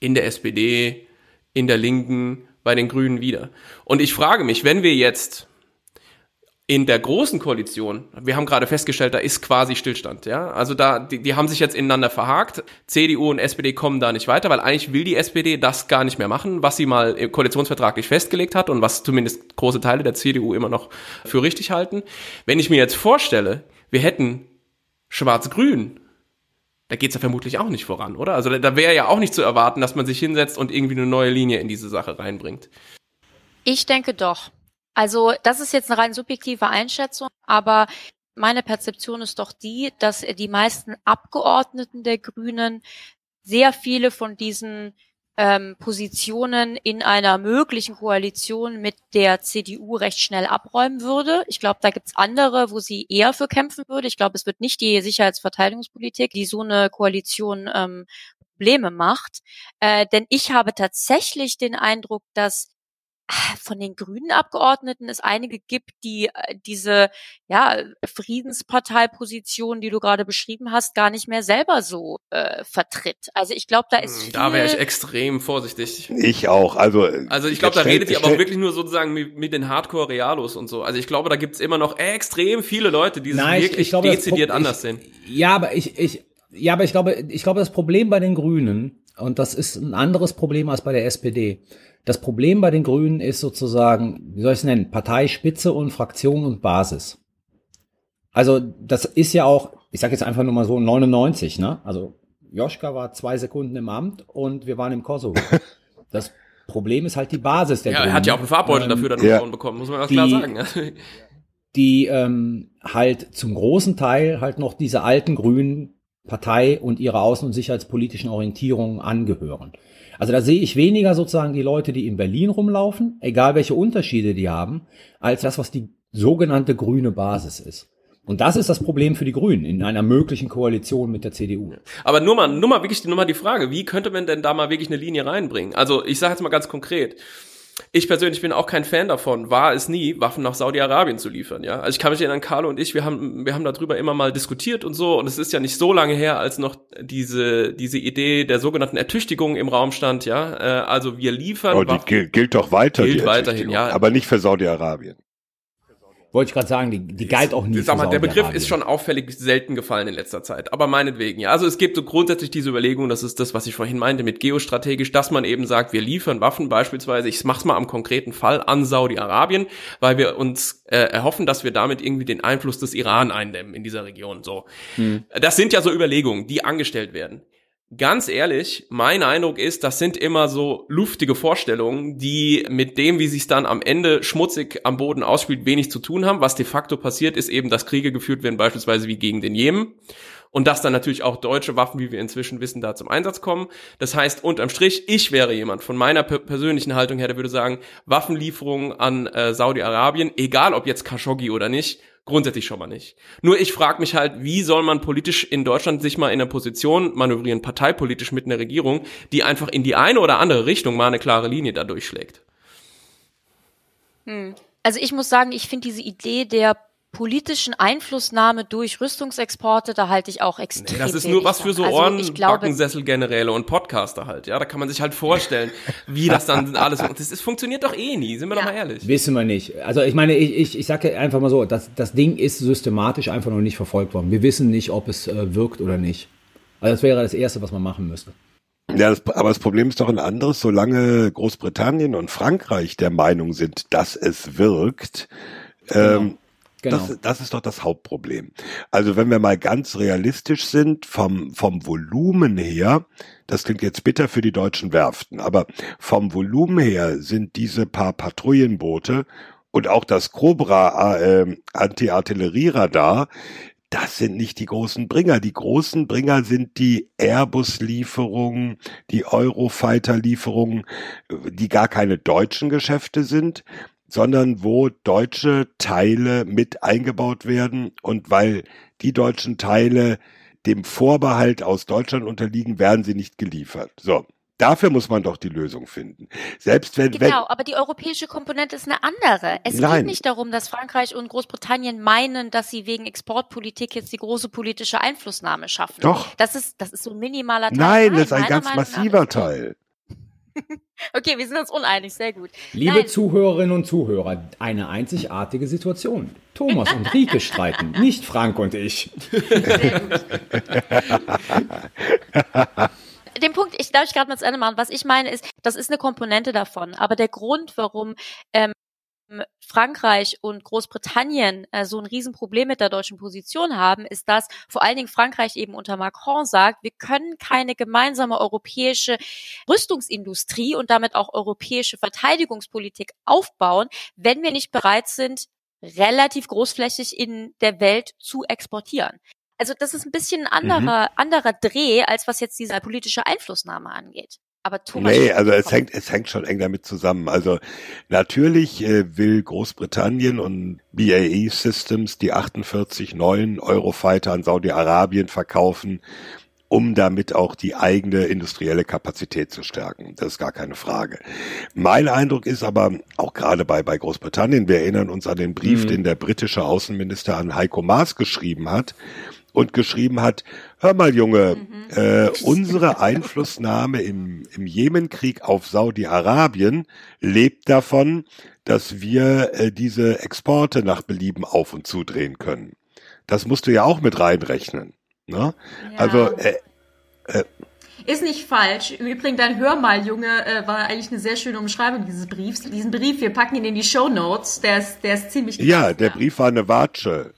in der SPD, in der Linken, bei den Grünen wieder. Und ich frage mich, wenn wir jetzt in der großen Koalition, wir haben gerade festgestellt, da ist quasi Stillstand, ja. Also da, die, die haben sich jetzt ineinander verhakt. CDU und SPD kommen da nicht weiter, weil eigentlich will die SPD das gar nicht mehr machen, was sie mal koalitionsvertraglich festgelegt hat und was zumindest große Teile der CDU immer noch für richtig halten. Wenn ich mir jetzt vorstelle, wir hätten Schwarz-Grün, da geht's ja vermutlich auch nicht voran, oder? Also da wäre ja auch nicht zu erwarten, dass man sich hinsetzt und irgendwie eine neue Linie in diese Sache reinbringt. Ich denke doch. Also das ist jetzt eine rein subjektive Einschätzung, aber meine Perzeption ist doch die, dass die meisten Abgeordneten der Grünen sehr viele von diesen ähm, Positionen in einer möglichen Koalition mit der CDU recht schnell abräumen würde. Ich glaube, da gibt's andere, wo sie eher für kämpfen würde. Ich glaube, es wird nicht die Sicherheitsverteidigungspolitik, die so eine Koalition ähm, Probleme macht. Äh, denn ich habe tatsächlich den Eindruck, dass von den grünen Abgeordneten es einige gibt, die äh, diese ja, Friedensparteiposition, die du gerade beschrieben hast, gar nicht mehr selber so äh, vertritt. Also ich glaube, da ist hm, Da wäre ich extrem vorsichtig. Ich auch. Also, also ich glaube, da redet ihr aber auch wirklich nur sozusagen mit, mit den Hardcore-Realos und so. Also ich glaube, da gibt's immer noch extrem viele Leute, die es wirklich ich glaube, dezidiert anders sehen. Ja, aber ich, ich, ja, aber ich glaube, ich glaube, das Problem bei den Grünen, und das ist ein anderes Problem als bei der SPD, das Problem bei den Grünen ist sozusagen, wie soll ich es nennen, Parteispitze und Fraktion und Basis. Also das ist ja auch, ich sage jetzt einfach nur mal so 99, ne? Also Joschka war zwei Sekunden im Amt und wir waren im Kosovo. Das Problem ist halt die Basis der ja, Grünen. Er hat ja auch einen Farbbeutel ähm, dafür dann ja. bekommen, muss man ganz die, klar sagen. die ähm, halt zum großen Teil halt noch diese alten Grünen Partei und ihre außen- und sicherheitspolitischen Orientierungen angehören. Also da sehe ich weniger sozusagen die Leute, die in Berlin rumlaufen, egal welche Unterschiede die haben, als das, was die sogenannte grüne Basis ist. Und das ist das Problem für die Grünen in einer möglichen Koalition mit der CDU. Aber nur mal, nur mal wirklich nur mal die Frage, wie könnte man denn da mal wirklich eine Linie reinbringen? Also ich sage jetzt mal ganz konkret. Ich persönlich bin auch kein Fan davon, war es nie, Waffen nach Saudi-Arabien zu liefern, ja. Also ich kann mich erinnern, Carlo und ich, wir haben, wir haben darüber immer mal diskutiert und so, und es ist ja nicht so lange her, als noch diese, diese Idee der sogenannten Ertüchtigung im Raum stand, ja. Äh, also wir liefern. Oh, die Waffen, gilt doch weiter, gilt weiterhin, ja. Aber nicht für Saudi-Arabien. Wollte ich gerade sagen, die, die galt auch nie. Sag mal, der Begriff ist schon auffällig selten gefallen in letzter Zeit, aber meinetwegen, ja. Also es gibt so grundsätzlich diese Überlegung, das ist das, was ich vorhin meinte mit geostrategisch, dass man eben sagt, wir liefern Waffen beispielsweise, ich mach's mal am konkreten Fall, an Saudi-Arabien, weil wir uns äh, erhoffen, dass wir damit irgendwie den Einfluss des Iran eindämmen in dieser Region, so. Hm. Das sind ja so Überlegungen, die angestellt werden. Ganz ehrlich, mein Eindruck ist, das sind immer so luftige Vorstellungen, die mit dem, wie sich dann am Ende schmutzig am Boden ausspielt, wenig zu tun haben. Was de facto passiert, ist eben, dass Kriege geführt werden, beispielsweise wie gegen den Jemen. Und dass dann natürlich auch deutsche Waffen, wie wir inzwischen wissen, da zum Einsatz kommen. Das heißt, unterm Strich, ich wäre jemand von meiner persönlichen Haltung her, der würde sagen, Waffenlieferungen an äh, Saudi-Arabien, egal ob jetzt Khashoggi oder nicht, Grundsätzlich schon mal nicht. Nur ich frage mich halt, wie soll man politisch in Deutschland sich mal in einer Position manövrieren, parteipolitisch mit einer Regierung, die einfach in die eine oder andere Richtung mal eine klare Linie da durchschlägt. Hm. Also ich muss sagen, ich finde diese Idee der politischen Einflussnahme durch Rüstungsexporte, da halte ich auch extrem. Nee, das ist nur was für so also Ohrenbackensesselgeneräle und Podcaster halt. Ja, da kann man sich halt vorstellen, wie das dann alles. Das ist, funktioniert doch eh nie, sind wir ja. doch mal ehrlich. Wissen wir nicht. Also ich meine, ich, ich, ich sage einfach mal so, das, das Ding ist systematisch einfach noch nicht verfolgt worden. Wir wissen nicht, ob es äh, wirkt oder nicht. Also das wäre das Erste, was man machen müsste. Ja, das, aber das Problem ist doch ein anderes. Solange Großbritannien und Frankreich der Meinung sind, dass es wirkt, genau. ähm, Genau. Das, das ist doch das Hauptproblem. Also wenn wir mal ganz realistisch sind, vom, vom Volumen her, das klingt jetzt bitter für die deutschen Werften, aber vom Volumen her sind diese paar Patrouillenboote und auch das Cobra äh, Anti-Artillerieradar, das sind nicht die großen Bringer. Die großen Bringer sind die Airbus-Lieferungen, die Eurofighter-Lieferungen, die gar keine deutschen Geschäfte sind, sondern wo deutsche Teile mit eingebaut werden und weil die deutschen Teile dem Vorbehalt aus Deutschland unterliegen, werden sie nicht geliefert. So. Dafür muss man doch die Lösung finden. Selbst wenn, genau, wenn, aber die europäische Komponente ist eine andere. Es nein. geht nicht darum, dass Frankreich und Großbritannien meinen, dass sie wegen Exportpolitik jetzt die große politische Einflussnahme schaffen. Doch. Das ist, das ist so ein minimaler Teil. Nein, das ist ein ganz Meinung massiver Teil. okay, wir sind uns uneinig, sehr gut. Liebe Nein. Zuhörerinnen und Zuhörer, eine einzigartige Situation. Thomas und Rike streiten, nicht Frank und ich. Sehr gut. den Punkt, ich darf ich gerade mal zu Ende machen. Was ich meine ist, das ist eine Komponente davon. Aber der Grund, warum ähm, Frankreich und Großbritannien äh, so ein Riesenproblem mit der deutschen Position haben, ist, dass vor allen Dingen Frankreich eben unter Macron sagt, wir können keine gemeinsame europäische Rüstungsindustrie und damit auch europäische Verteidigungspolitik aufbauen, wenn wir nicht bereit sind, relativ großflächig in der Welt zu exportieren. Also das ist ein bisschen ein anderer, mhm. anderer Dreh, als was jetzt diese politische Einflussnahme angeht. Aber Thomas nee, also es hängt, es hängt schon eng damit zusammen. Also natürlich äh, will Großbritannien und BAE Systems die 48 neuen Eurofighter an Saudi-Arabien verkaufen, um damit auch die eigene industrielle Kapazität zu stärken. Das ist gar keine Frage. Mein Eindruck ist aber auch gerade bei, bei Großbritannien, wir erinnern uns an den Brief, mhm. den der britische Außenminister an Heiko Maas geschrieben hat, und geschrieben hat, hör mal Junge, mhm. äh, unsere Einflussnahme im, im Jemenkrieg auf Saudi-Arabien lebt davon, dass wir äh, diese Exporte nach Belieben auf und zudrehen können. Das musst du ja auch mit reinrechnen. Ne? Ja. Also äh, äh, ist nicht falsch. Im Übrigen, dein Hör mal, Junge, äh, war eigentlich eine sehr schöne Umschreibung dieses Briefs. Diesen Brief, wir packen ihn in die Show Notes. Der ist, der ist ziemlich. Ja, der Brief war eine Watsche.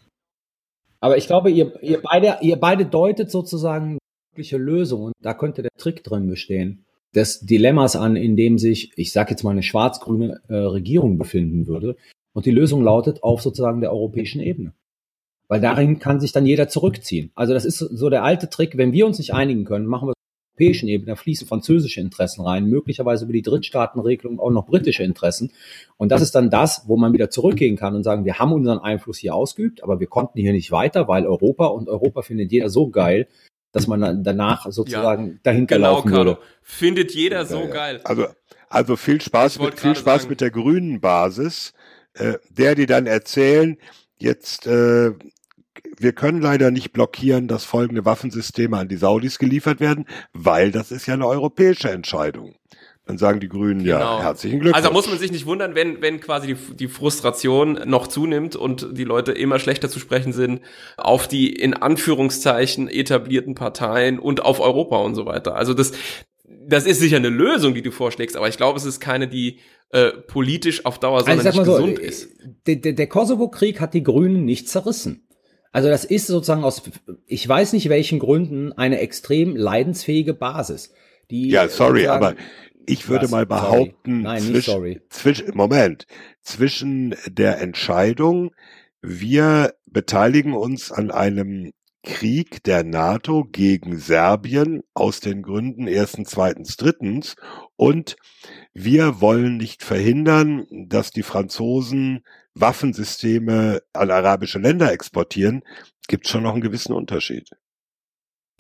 Aber ich glaube, ihr, ihr beide, ihr beide deutet sozusagen mögliche Lösung und da könnte der Trick drin bestehen. Des Dilemmas an, in dem sich, ich sage jetzt mal, eine schwarz-grüne äh, Regierung befinden würde. Und die Lösung lautet auf sozusagen der europäischen Ebene. Weil darin kann sich dann jeder zurückziehen. Also das ist so der alte Trick, wenn wir uns nicht einigen können, machen wir europäischen Ebene, da fließen französische Interessen rein, möglicherweise über die Drittstaatenregelung auch noch britische Interessen. Und das ist dann das, wo man wieder zurückgehen kann und sagen, wir haben unseren Einfluss hier ausgeübt, aber wir konnten hier nicht weiter, weil Europa und Europa findet jeder so geil, dass man dann danach sozusagen ja, dahinter genau, laufen Carlo. würde. Findet jeder so ja, geil. Also, also viel Spaß mit, viel Spaß sagen. mit der grünen Basis, äh, der die dann erzählen, jetzt äh, wir können leider nicht blockieren, dass folgende Waffensysteme an die Saudis geliefert werden, weil das ist ja eine europäische Entscheidung. Dann sagen die Grünen genau. ja herzlichen Glückwunsch. Also muss man sich nicht wundern, wenn, wenn quasi die, die Frustration noch zunimmt und die Leute immer schlechter zu sprechen sind auf die in Anführungszeichen etablierten Parteien und auf Europa und so weiter. Also das, das ist sicher eine Lösung, die du vorschlägst, aber ich glaube, es ist keine, die äh, politisch auf Dauer also nicht gesund so, ist. Der, der, der Kosovo-Krieg hat die Grünen nicht zerrissen. Also das ist sozusagen aus, ich weiß nicht welchen Gründen, eine extrem leidensfähige Basis. Die ja, sorry, aber ich würde was? mal behaupten, Nein, sorry. Zwischen, Moment, zwischen der Entscheidung, wir beteiligen uns an einem Krieg der NATO gegen Serbien aus den Gründen erstens, zweitens, drittens und wir wollen nicht verhindern, dass die Franzosen Waffensysteme an arabische Länder exportieren, gibt schon noch einen gewissen Unterschied.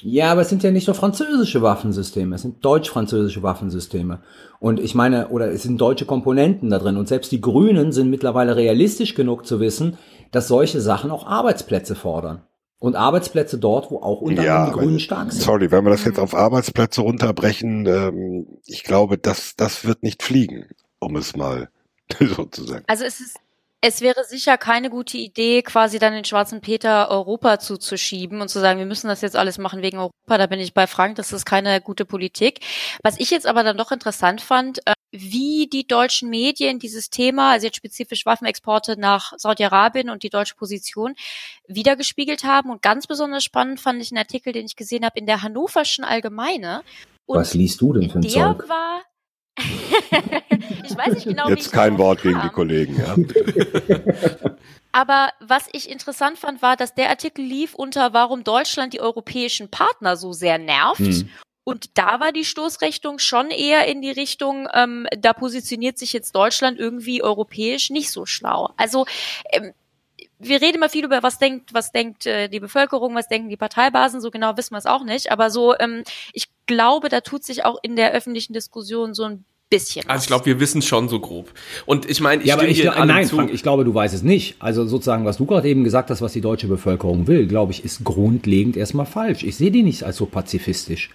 Ja, aber es sind ja nicht nur französische Waffensysteme, es sind deutsch-französische Waffensysteme. Und ich meine, oder es sind deutsche Komponenten da drin. Und selbst die Grünen sind mittlerweile realistisch genug zu wissen, dass solche Sachen auch Arbeitsplätze fordern. Und Arbeitsplätze dort, wo auch unter anderem ja, die Grünen stark sind. Sorry, wenn wir das jetzt auf Arbeitsplätze runterbrechen, ähm, ich glaube, das, das wird nicht fliegen, um es mal so zu sagen. Also es ist es wäre sicher keine gute Idee, quasi dann den schwarzen Peter Europa zuzuschieben und zu sagen, wir müssen das jetzt alles machen wegen Europa. Da bin ich bei Frank, das ist keine gute Politik. Was ich jetzt aber dann doch interessant fand, äh, wie die deutschen Medien dieses Thema, also jetzt spezifisch Waffenexporte nach Saudi-Arabien und die deutsche Position wiedergespiegelt haben. Und ganz besonders spannend fand ich einen Artikel, den ich gesehen habe in der Hannoverschen Allgemeine. Und Was liest du denn für ein der Zeug? war ich weiß nicht genau, Jetzt kein Wort gegen kam. die Kollegen. Ja. Aber was ich interessant fand, war, dass der Artikel lief unter, warum Deutschland die europäischen Partner so sehr nervt. Hm. Und da war die Stoßrichtung schon eher in die Richtung, ähm, da positioniert sich jetzt Deutschland irgendwie europäisch nicht so schlau. Also ähm, wir reden immer viel über, was denkt, was denkt äh, die Bevölkerung, was denken die Parteibasen, so genau wissen wir es auch nicht. Aber so, ähm, ich glaube, da tut sich auch in der öffentlichen Diskussion so ein bisschen. Also ich glaube, wir wissen schon so grob. Und ich meine, ich ja, aber stimme ich, hier glaub- nein, zu. Frank, ich glaube, du weißt es nicht. Also sozusagen, was du gerade eben gesagt hast, was die deutsche Bevölkerung will, glaube ich, ist grundlegend erstmal falsch. Ich sehe die nicht als so pazifistisch.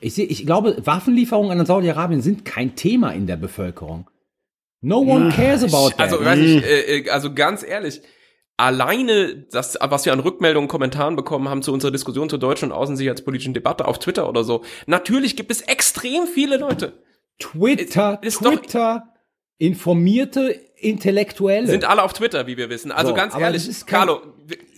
Ich sehe, ich glaube, Waffenlieferungen an Saudi-Arabien sind kein Thema in der Bevölkerung. No one cares about that. Also, weiß ich, äh, äh, also ganz ehrlich, alleine das, was wir an Rückmeldungen, Kommentaren bekommen haben zu unserer Diskussion zur deutschen und außensicherheitspolitischen Debatte auf Twitter oder so, natürlich gibt es extrem viele Leute. Twitter, Ist doch- Twitter, informierte Intellektuelle. Sind alle auf Twitter, wie wir wissen. Also So, ganz ehrlich, ist Carlo,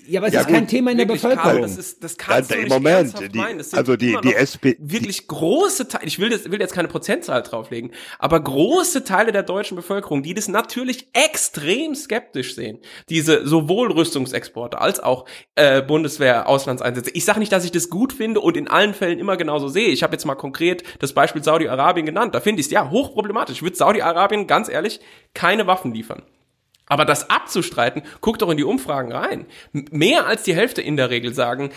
ja, aber es Ja, ist kein gut, Thema in der wirklich, Bevölkerung. Carlo, das ist, das kannst Ja, du im nicht Moment, die- meinen. Also die- die SP wirklich große Teile, ich will, das, will jetzt keine Prozentzahl drauflegen, aber große Teile der deutschen Bevölkerung, die das natürlich extrem skeptisch sehen, diese sowohl Rüstungsexporte als auch äh, Bundeswehr Auslandseinsätze. Ich sage nicht, dass ich das gut finde und in allen Fällen immer genauso sehe. Ich habe jetzt mal konkret das Beispiel Saudi-Arabien genannt. Da finde ich es ja hochproblematisch. Ich würde Saudi-Arabien ganz ehrlich keine Waffen liefern. Aber das abzustreiten, guck doch in die Umfragen rein. Mehr als die Hälfte in der Regel sagen,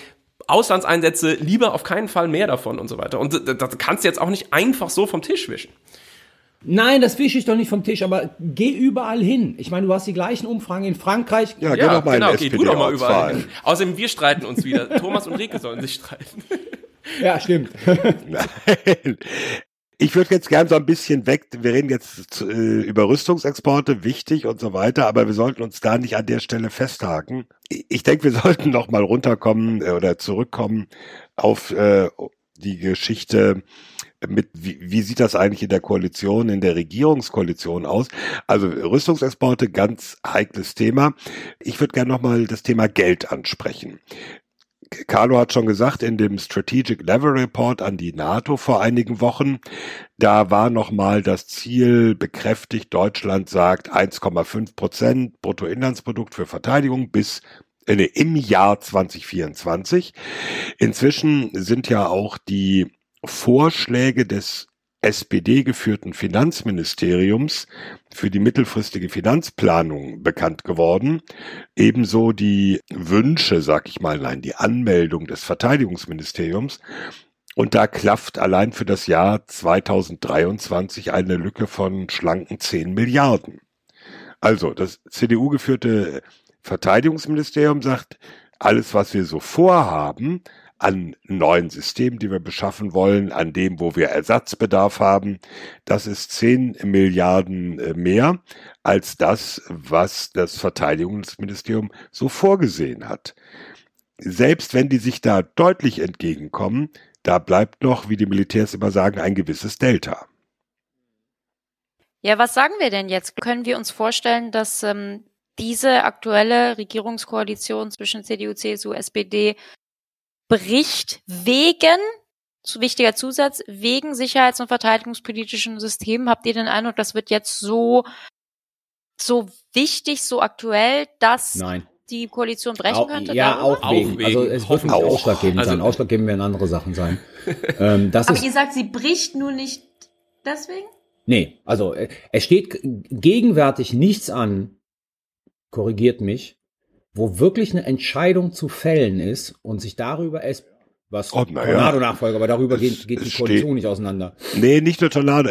Auslandseinsätze lieber auf keinen Fall mehr davon und so weiter. Und das, kannst du jetzt auch nicht einfach so vom Tisch wischen. Nein, das wische ich doch nicht vom Tisch, aber geh überall hin. Ich meine, du hast die gleichen Umfragen in Frankreich. Ja, geh doch mal genau, in geh du doch mal überall. Hin. Außerdem, wir streiten uns wieder. Thomas und Rike sollen sich streiten. Ja, stimmt. Nein. Ich würde jetzt gern so ein bisschen weg, wir reden jetzt äh, über Rüstungsexporte, wichtig und so weiter, aber wir sollten uns da nicht an der Stelle festhaken. Ich denke, wir sollten noch mal runterkommen äh, oder zurückkommen auf äh, die Geschichte mit, wie, wie sieht das eigentlich in der Koalition, in der Regierungskoalition aus? Also Rüstungsexporte, ganz heikles Thema. Ich würde gerne noch mal das Thema Geld ansprechen. Carlo hat schon gesagt, in dem Strategic Level Report an die NATO vor einigen Wochen, da war nochmal das Ziel bekräftigt, Deutschland sagt 1,5 Prozent Bruttoinlandsprodukt für Verteidigung bis äh, im Jahr 2024. Inzwischen sind ja auch die Vorschläge des SPD-geführten Finanzministeriums für die mittelfristige Finanzplanung bekannt geworden. Ebenso die Wünsche, sag ich mal, nein, die Anmeldung des Verteidigungsministeriums. Und da klafft allein für das Jahr 2023 eine Lücke von schlanken 10 Milliarden. Also das CDU-geführte Verteidigungsministerium sagt, alles, was wir so vorhaben, an neuen Systemen, die wir beschaffen wollen, an dem, wo wir Ersatzbedarf haben, das ist 10 Milliarden äh, mehr als das, was das Verteidigungsministerium so vorgesehen hat. Selbst wenn die sich da deutlich entgegenkommen, da bleibt noch, wie die Militärs immer sagen, ein gewisses Delta. Ja, was sagen wir denn jetzt? Können wir uns vorstellen, dass ähm, diese aktuelle Regierungskoalition zwischen CDU, CSU, SPD bricht wegen, zu wichtiger Zusatz, wegen sicherheits- und verteidigungspolitischen Systemen? Habt ihr den Eindruck, das wird jetzt so, so wichtig, so aktuell, dass Nein. die Koalition brechen könnte? ja, darüber? auch wegen. Also es wird nicht Auch. ausschlaggebend Also- sein. Ausschlaggebend werden andere Sachen sein. ähm, das Aber ist, ihr sagt, sie bricht nur nicht deswegen? nee, also äh, es steht gegenwärtig nichts an, korrigiert mich, wo wirklich eine Entscheidung zu fällen ist und sich darüber es was Oh. Tornado-Nachfolger, aber darüber Es- geht, geht es die steht- Koalition nicht auseinander. Nee, nicht nur Tornado.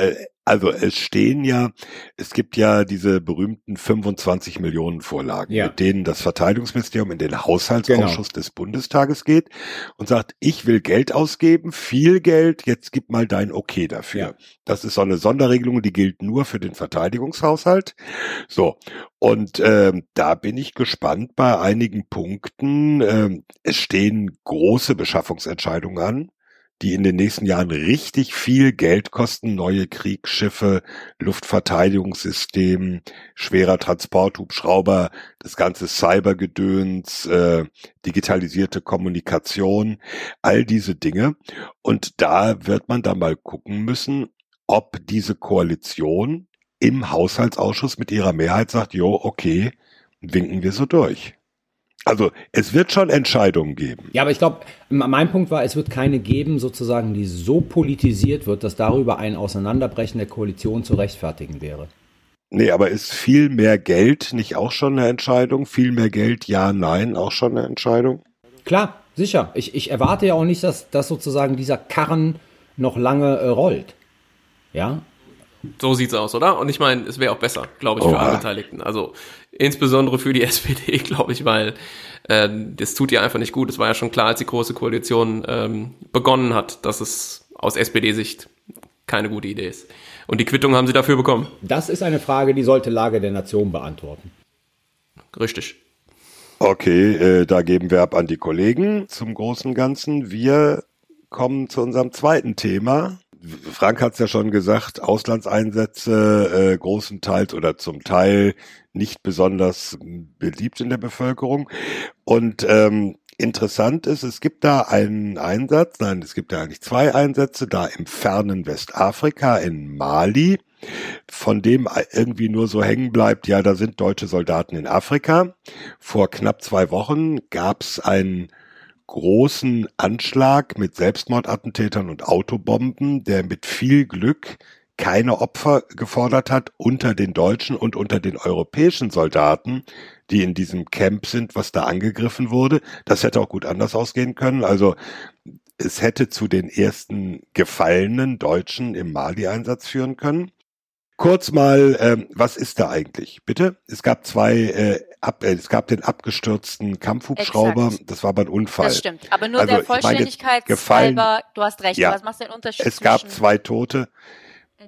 Also es stehen ja, es gibt ja diese berühmten 25 Millionen Vorlagen, Ja. mit denen das Verteidigungsministerium in den Haushaltsausschuss Genau. des Bundestages geht und sagt, ich will Geld ausgeben, viel Geld, jetzt gib mal dein Okay dafür. Ja. Das ist so eine Sonderregelung, die gilt nur für den Verteidigungshaushalt. So, und ähm, da bin ich gespannt bei einigen Punkten. Ähm, es stehen große Beschaffungsentscheidungen an die in den nächsten Jahren richtig viel Geld kosten. Neue Kriegsschiffe, Luftverteidigungssystem, schwerer Transporthubschrauber, das ganze Cybergedöns, äh, digitalisierte Kommunikation, all diese Dinge. Und da wird man dann mal gucken müssen, ob diese Koalition im Haushaltsausschuss mit ihrer Mehrheit sagt, jo, okay, winken wir so durch. Also es wird schon Entscheidungen geben. Ja, aber ich glaube, mein Punkt war, es wird keine geben, sozusagen, die so politisiert wird, dass darüber ein Auseinanderbrechen der Koalition zu rechtfertigen wäre. Nee, aber ist viel mehr Geld nicht auch schon eine Entscheidung? Viel mehr Geld, ja, nein, auch schon eine Entscheidung? Klar, sicher. Ich, ich erwarte ja auch nicht, dass, dass sozusagen dieser Karren noch lange äh, rollt. Ja, So sieht's aus, oder? Und ich meine, es wäre auch besser, glaube ich, für Oha. alle Beteiligten. Also insbesondere für die SPD, glaube ich, weil äh, das tut ihr einfach nicht gut. Es war ja schon klar, als die große Koalition ähm, begonnen hat, dass es aus SPD-Sicht keine gute Idee ist. Und die Quittung haben sie dafür bekommen. das ist eine Frage, die sollte Lage der Nation beantworten. Richtig. Okay, äh, da geben wir ab an die Kollegen zum großen Ganzen. Wir kommen zu unserem zweiten Thema. Frank hat es ja schon gesagt, Auslandseinsätze äh, großenteils oder zum Teil nicht besonders beliebt in der Bevölkerung. Und ähm, interessant ist, es gibt da einen Einsatz, nein, es gibt ja eigentlich zwei Einsätze, da im fernen Westafrika in Mali, von dem irgendwie nur so hängen bleibt, ja, da sind deutsche Soldaten in Afrika. Vor knapp zwei Wochen gab es einen großen Anschlag mit Selbstmordattentätern und Autobomben, der mit viel Glück keine Opfer gefordert hat unter den deutschen und unter den europäischen Soldaten, die in diesem Camp sind, was da angegriffen wurde. Das hätte auch gut anders ausgehen können. Also es hätte zu den ersten gefallenen Deutschen im Mali-Einsatz führen können. Kurz mal, ähm, was ist da eigentlich? Bitte? Es gab zwei, äh, ab, äh, es gab den abgestürzten Kampfhubschrauber. Exakt. Das war aber ein Unfall. Das stimmt. Aber nur Also, der Vollständigkeit gefallen- halber, du hast recht, Ja. was macht den Unterschied Es gab zwei Tote.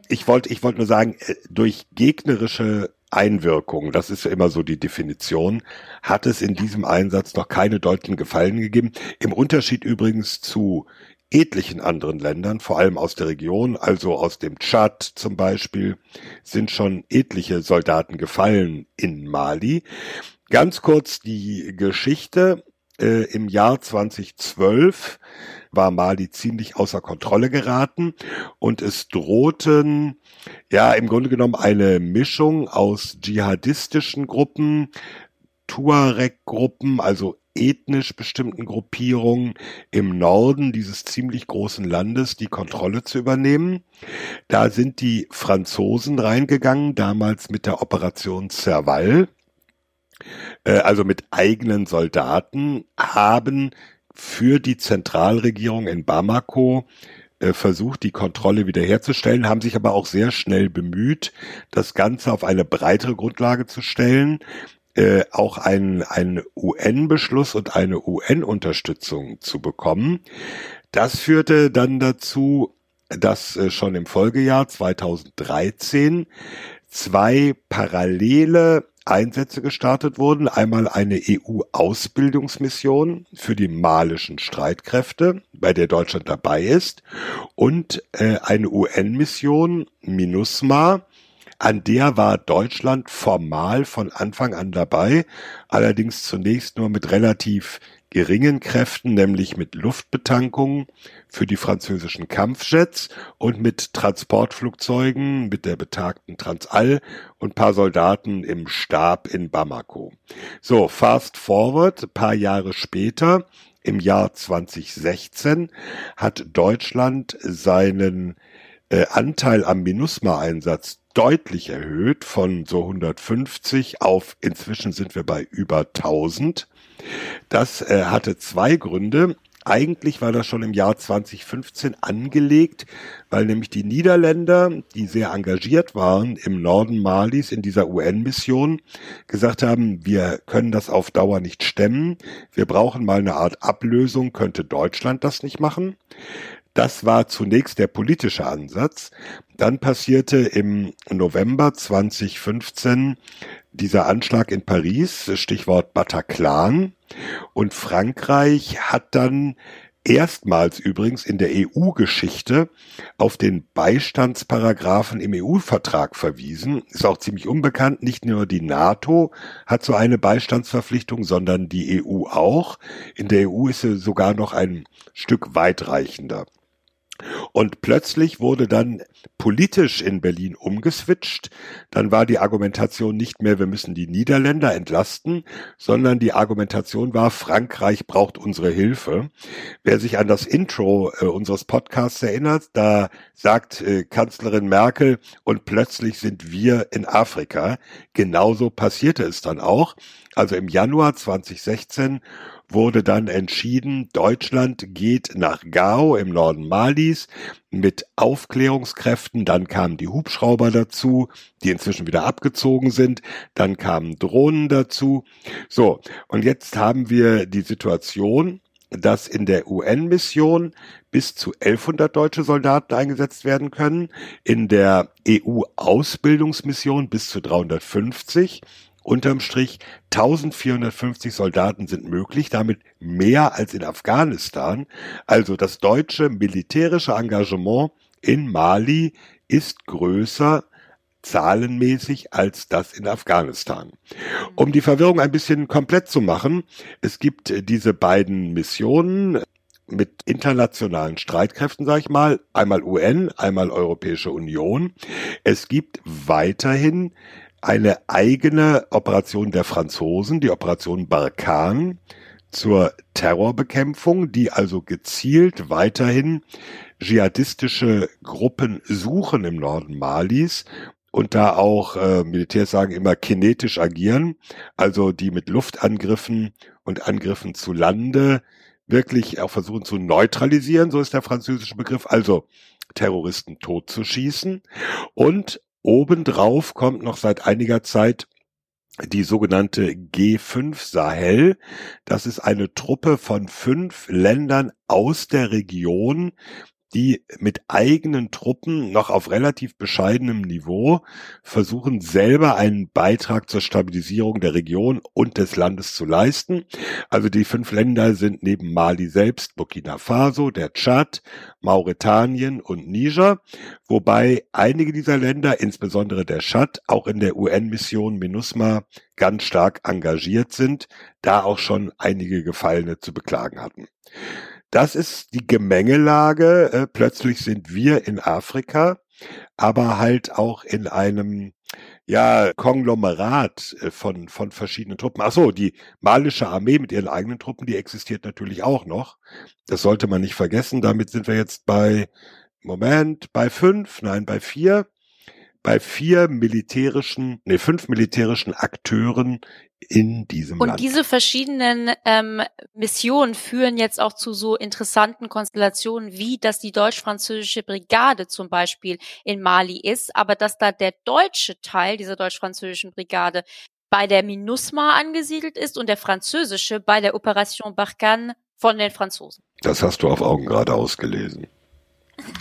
Ich wollte, ich wollte nur sagen, äh, durch gegnerische Einwirkung, das ist ja immer so die Definition, hat es in diesem Einsatz noch keine deutlichen Gefallen gegeben. Im Unterschied übrigens zu etlichen anderen Ländern, vor allem aus der Region, also aus dem Tschad zum Beispiel, sind schon etliche Soldaten gefallen in Mali. Ganz kurz die Geschichte. Äh, Im Jahr 2012 war Mali ziemlich außer Kontrolle geraten und es drohten ja im Grunde genommen eine Mischung aus dschihadistischen Gruppen, Tuareg-Gruppen, also ethnisch bestimmten Gruppierungen im Norden dieses ziemlich großen Landes die Kontrolle zu übernehmen. Da sind die Franzosen reingegangen, damals mit der Operation Serval, äh, also mit eigenen Soldaten, haben für die Zentralregierung in Bamako äh, versucht, die Kontrolle wiederherzustellen, haben sich aber auch sehr schnell bemüht, das Ganze auf eine breitere Grundlage zu stellen, äh, auch einen, einen UN-Beschluss und eine UN-Unterstützung zu bekommen. Das führte dann dazu, dass äh, schon im Folgejahr 2013 zwei parallele Einsätze gestartet wurden. Einmal eine EU-Ausbildungsmission für die malischen Streitkräfte, bei der Deutschland dabei ist, und äh, eine UN-Mission, MINUSMA, an der war Deutschland formal von Anfang an dabei, allerdings zunächst nur mit relativ geringen Kräften, nämlich mit Luftbetankung für die französischen Kampfjets und mit Transportflugzeugen, mit der betagten Transall und paar Soldaten im Stab in Bamako. So, fast forward, paar Jahre später, im Jahr 2016, hat Deutschland seinen äh, Anteil am MINUSMA-Einsatz deutlich erhöht von so 150 auf inzwischen sind wir bei über 1000. Das äh, hatte zwei Gründe. Eigentlich war das schon im Jahr 2015 angelegt, weil nämlich die Niederländer, die sehr engagiert waren im Norden Malis in dieser UN-Mission, gesagt haben, wir können das auf Dauer nicht stemmen, wir brauchen mal eine Art Ablösung, könnte Deutschland das nicht machen. Das war zunächst der politische Ansatz. Dann passierte im November 2015 dieser Anschlag in Paris, Stichwort Bataclan. Und Frankreich hat dann erstmals übrigens in der EU-Geschichte auf den Beistandsparagraphen im EU-Vertrag verwiesen. Ist auch ziemlich unbekannt. Nicht nur die NATO hat so eine Beistandsverpflichtung, sondern die EU auch. In der EU ist sie sogar noch ein Stück weitreichender. Und plötzlich wurde dann politisch in Berlin umgeswitcht. Dann war die Argumentation nicht mehr, wir müssen die Niederländer entlasten, sondern die Argumentation war, Frankreich braucht unsere Hilfe. Wer sich an das Intro äh, unseres Podcasts erinnert, da sagt äh, Kanzlerin Merkel, und plötzlich sind wir in Afrika. Genauso passierte es dann auch. Also im Januar 2016 wurde dann entschieden, Deutschland geht nach Gao im Norden Malis mit Aufklärungskräften. Dann kamen die Hubschrauber dazu, die inzwischen wieder abgezogen sind. Dann kamen Drohnen dazu. So, und jetzt haben wir die Situation, dass in der UN-Mission bis zu 1100 deutsche Soldaten eingesetzt werden können, in der EU-Ausbildungsmission bis zu 350 Unterm Strich 1450 Soldaten sind möglich, damit mehr als in Afghanistan. Also das deutsche militärische Engagement in Mali ist größer zahlenmäßig als das in Afghanistan. Um die Verwirrung ein bisschen komplett zu machen, es gibt diese beiden Missionen mit internationalen Streitkräften, sage ich mal, einmal UN, einmal Europäische Union. Es gibt weiterhin eine eigene Operation der Franzosen, die Operation Barkan zur Terrorbekämpfung, die also gezielt weiterhin dschihadistische Gruppen suchen im Norden Malis und da auch äh, Militärs sagen immer kinetisch agieren, also die mit Luftangriffen und Angriffen zu Lande wirklich auch versuchen zu neutralisieren, so ist der französische Begriff, also Terroristen totzuschießen. Und Obendrauf kommt noch seit einiger Zeit die sogenannte G5 Sahel. Das ist eine Truppe von fünf Ländern aus der Region, die mit eigenen Truppen noch auf relativ bescheidenem Niveau versuchen, selber einen Beitrag zur Stabilisierung der Region und des Landes zu leisten. Also die fünf Länder sind neben Mali selbst Burkina Faso, der Tschad, Mauretanien und Niger, wobei einige dieser Länder, insbesondere der Tschad, auch in der UN-Mission MINUSMA ganz stark engagiert sind, da auch schon einige Gefallene zu beklagen hatten. Das ist die Gemengelage. Äh, plötzlich sind wir in Afrika, aber halt auch in einem ja, Konglomerat äh, von, von verschiedenen Truppen. Ach so, die malische Armee mit ihren eigenen Truppen, die existiert natürlich auch noch. Das sollte man nicht vergessen. Damit sind wir jetzt bei, Moment, bei fünf, nein, bei vier bei vier militärischen, nee, fünf militärischen Akteuren in diesem Und Land. diese verschiedenen ähm, Missionen führen jetzt auch zu so interessanten Konstellationen, wie dass die deutsch-französische Brigade zum Beispiel in Mali ist, aber dass da der deutsche Teil dieser deutsch-französischen Brigade bei der MINUSMA angesiedelt ist und der französische bei der Operation Barkhane von den Franzosen. Das hast du auf Augen gerade ausgelesen.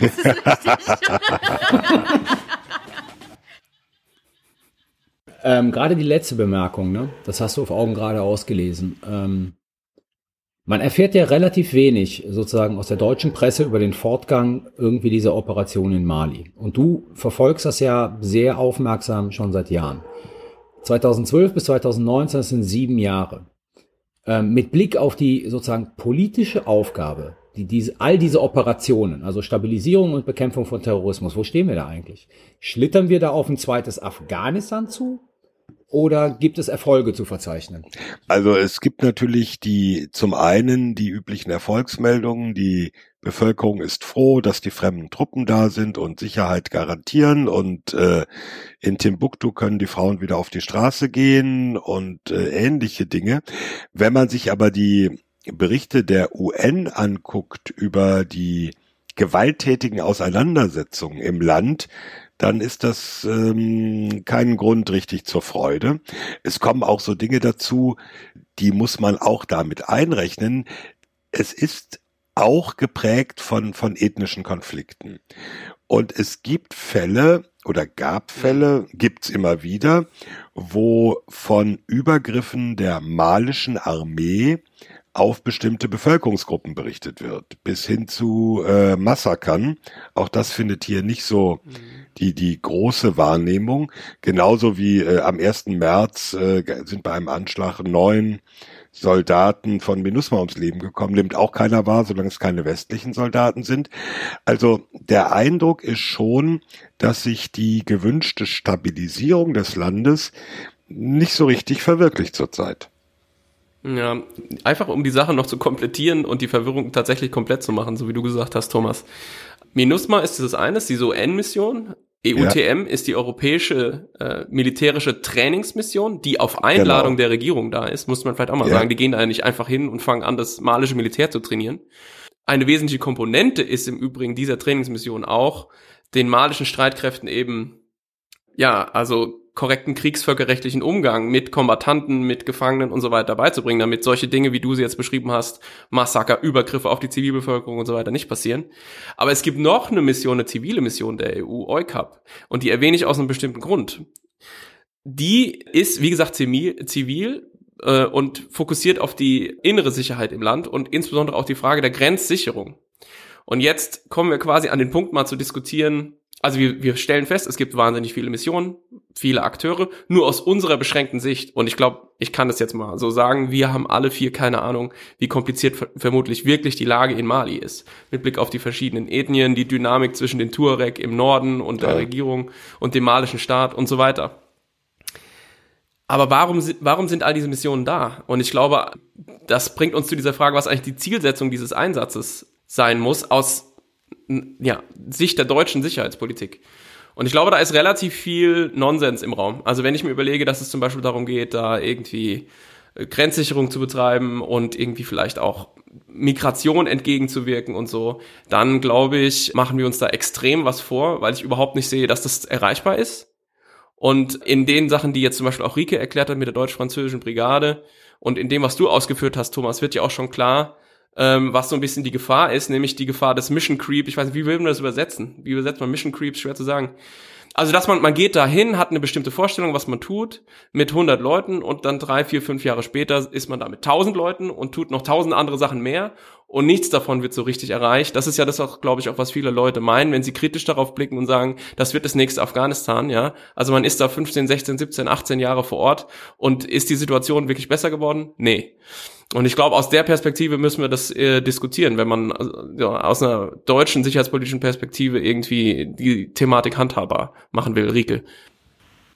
Ähm, gerade die letzte Bemerkung, ne? das hast du auf Augen gerade ausgelesen. Ähm, man erfährt ja relativ wenig sozusagen aus der deutschen Presse über den Fortgang irgendwie dieser Operation in Mali. Und du verfolgst das ja sehr aufmerksam schon seit Jahren. 2012 bis 2019, das sind sieben Jahre. Ähm, mit Blick auf die sozusagen politische Aufgabe, die diese, all diese Operationen, also Stabilisierung und Bekämpfung von Terrorismus, wo stehen wir da eigentlich? Schlittern wir da auf ein zweites Afghanistan zu? Oder gibt es Erfolge zu verzeichnen? Also es gibt natürlich die zum einen die üblichen Erfolgsmeldungen, die Bevölkerung ist froh, dass die fremden Truppen da sind und Sicherheit garantieren und äh, in Timbuktu können die Frauen wieder auf die Straße gehen und äh, ähnliche Dinge. Wenn man sich aber die Berichte der UN anguckt über die gewalttätigen Auseinandersetzungen im Land, dann ist das ähm, kein Grund richtig zur Freude. Es kommen auch so Dinge dazu, die muss man auch damit einrechnen. Es ist auch geprägt von, von ethnischen Konflikten. Und es gibt Fälle oder gab Fälle, gibt's immer wieder, wo von Übergriffen der malischen Armee auf bestimmte Bevölkerungsgruppen berichtet wird, bis hin zu äh, Massakern. Auch das findet hier nicht so die, die große Wahrnehmung. Genauso wie äh, am 1. März äh, sind bei einem Anschlag neun Soldaten von MINUSMA ums Leben gekommen, nimmt auch keiner wahr, solange es keine westlichen Soldaten sind. Also der Eindruck ist schon, dass sich die gewünschte Stabilisierung des Landes nicht so richtig verwirklicht zurzeit. Ja, einfach um die Sache noch zu komplettieren und die Verwirrung tatsächlich komplett zu machen, so wie du gesagt hast, Thomas. MINUSMA ist das eine, ist diese UN-Mission. EUTM ja. ist die europäische äh, militärische Trainingsmission, die auf Einladung genau. der Regierung da ist, muss man vielleicht auch mal ja. sagen. Die gehen da nicht einfach hin und fangen an, das malische Militär zu trainieren. Eine wesentliche Komponente ist im Übrigen dieser Trainingsmission auch, den malischen Streitkräften eben, ja, also korrekten kriegsvölkerrechtlichen Umgang mit Kombattanten, mit Gefangenen und so weiter beizubringen, damit solche Dinge, wie du sie jetzt beschrieben hast, Massaker, Übergriffe auf die Zivilbevölkerung und so weiter nicht passieren. Aber es gibt noch eine Mission, eine zivile Mission der EU, EUCAP, und die erwähne ich aus einem bestimmten Grund. Die ist, wie gesagt, zivil, äh, und fokussiert auf die innere Sicherheit im Land und insbesondere auch die Frage der Grenzsicherung. Und jetzt kommen wir quasi an den Punkt mal zu diskutieren, also wir, wir stellen fest, es gibt wahnsinnig viele Missionen, viele Akteure, nur aus unserer beschränkten Sicht. Und ich glaube, ich kann das jetzt mal so sagen, wir haben alle vier keine Ahnung, wie kompliziert vermutlich wirklich die Lage in Mali ist. Mit Blick auf die verschiedenen Ethnien, die Dynamik zwischen den Tuareg im Norden und der ja. Regierung und dem malischen Staat und so weiter. Aber warum, warum sind all diese Missionen da? Und ich glaube, das bringt uns zu dieser Frage, was eigentlich die Zielsetzung dieses Einsatzes sein muss, aus ja, Sicht der deutschen Sicherheitspolitik. Und ich glaube, da ist relativ viel Nonsens im Raum. Also wenn ich mir überlege, dass es zum Beispiel darum geht, da irgendwie äh, Grenzsicherung zu betreiben und irgendwie vielleicht auch Migration entgegenzuwirken und so, dann glaube ich, machen wir uns da extrem was vor, weil ich überhaupt nicht sehe, dass das erreichbar ist. Und in den Sachen, die jetzt zum Beispiel auch Rike erklärt hat mit der deutsch-französischen Brigade und in dem, was du ausgeführt hast, Thomas, wird ja auch schon klar, ähm, was so ein bisschen die Gefahr ist, nämlich die Gefahr des Mission Creep. Ich weiß nicht, wie will man das übersetzen? Wie übersetzt man Mission Creep? Schwer zu sagen. Also, dass man, man geht dahin, hat eine bestimmte Vorstellung, was man tut, mit 100 Leuten und dann drei, vier, fünf Jahre später ist man da mit 1000 Leuten und tut noch tausend andere Sachen mehr und nichts davon wird so richtig erreicht. Das ist ja das auch, glaube ich, auch was viele Leute meinen, wenn sie kritisch darauf blicken und sagen, das wird das nächste Afghanistan, ja. Also man ist da 15, 16, 17, 18 Jahre vor Ort und ist die Situation wirklich besser geworden? Nee. Und ich glaube, aus der Perspektive müssen wir das äh, diskutieren, wenn man äh, ja, aus einer deutschen sicherheitspolitischen Perspektive irgendwie die Thematik handhabbar machen will. Rieke.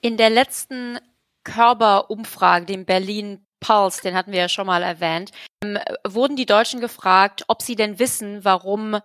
In der letzten Körperumfrage, dem Berlin Pulse, den hatten wir ja schon mal erwähnt, ähm, wurden die Deutschen gefragt, ob sie denn wissen, warum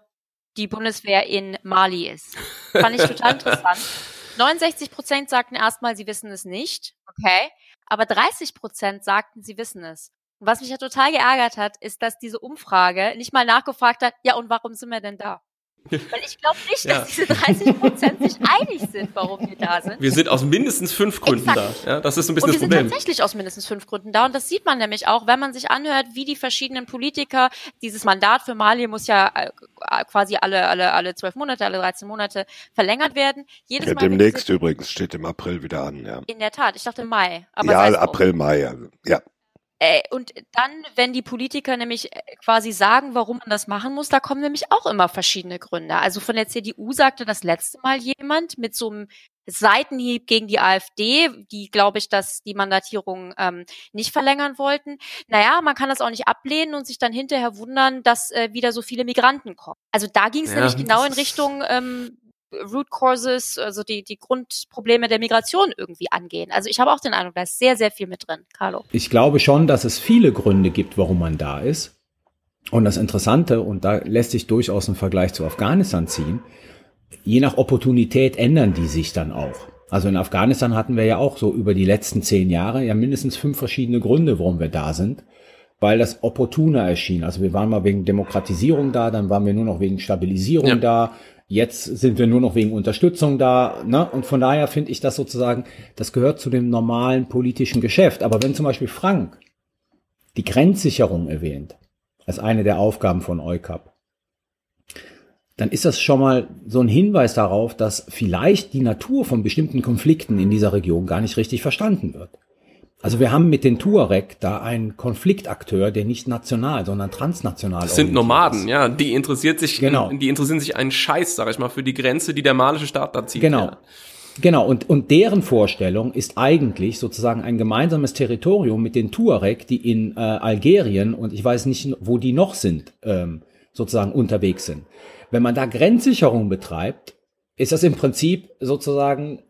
die Bundeswehr in Mali ist. Fand ich total interessant. 69 Prozent sagten erstmal, sie wissen es nicht. Okay. Aber 30 Prozent sagten, sie wissen es. Was mich ja total geärgert hat, ist, dass diese Umfrage nicht mal nachgefragt hat, ja, und warum sind wir denn da? Weil ich glaube nicht, ja. dass diese 30 Prozent sich einig sind, warum wir da sind. Wir sind aus mindestens fünf Gründen Exakt. da. Ja, das ist ein bisschen und das Problem. Wir sind tatsächlich aus mindestens fünf Gründen da. Und das sieht man nämlich auch, wenn man sich anhört, wie die verschiedenen Politiker, dieses Mandat für Mali muss ja äh, quasi alle, alle, alle zwölf Monate, alle 13 Monate verlängert werden. Jedes ja, Mal demnächst übrigens steht im April wieder an, ja. In der Tat, ich dachte Mai. Aber ja, April, Mai, ja. Äh, und dann, wenn die Politiker nämlich äh, quasi sagen, warum man das machen muss, da kommen nämlich auch immer verschiedene Gründe. Also von der CDU sagte das letzte Mal jemand mit so einem Seitenhieb gegen die AfD, die, glaube ich, dass die Mandatierung ähm, nicht verlängern wollten. Naja, man kann das auch nicht ablehnen und sich dann hinterher wundern, dass äh, wieder so viele Migranten kommen. Also da ging es ja, nämlich genau in Richtung ähm, Root Causes, also die, die Grundprobleme der Migration irgendwie angehen. Also ich habe auch den Eindruck, da ist sehr, sehr viel mit drin. Carlo. Ich glaube schon, dass es viele Gründe gibt, warum man da ist. Und das Interessante, und da lässt sich durchaus ein Vergleich zu Afghanistan ziehen, je nach Opportunität ändern die sich dann auch. Also in Afghanistan hatten wir ja auch so über die letzten zehn Jahre ja mindestens fünf verschiedene Gründe, warum wir da sind. weil das opportuner erschien. Also wir waren mal wegen Demokratisierung da, dann waren wir nur noch wegen Stabilisierung Ja. da. Jetzt sind wir nur noch wegen Unterstützung da. Ne? Und von daher finde ich das sozusagen, das gehört zu dem normalen politischen Geschäft. Aber wenn zum Beispiel Frank die Grenzsicherung erwähnt, als eine der Aufgaben von EUCAP, dann ist das schon mal so ein Hinweis darauf, dass vielleicht die Natur von bestimmten Konflikten in dieser Region gar nicht richtig verstanden wird. Also wir haben mit den Tuareg da einen Konfliktakteur, der nicht national, sondern transnational Das sind Nomaden, ist. ja. Die interessiert sich, Genau. die interessieren sich einen Scheiß, sag ich mal, für die Grenze, die der malische Staat da zieht. Genau. Ja. Genau, und, und deren Vorstellung ist eigentlich sozusagen ein gemeinsames Territorium mit den Tuareg, die in äh, Algerien und ich weiß nicht, wo die noch sind, ähm, sozusagen unterwegs sind. Wenn man da Grenzsicherung betreibt, ist das im Prinzip sozusagen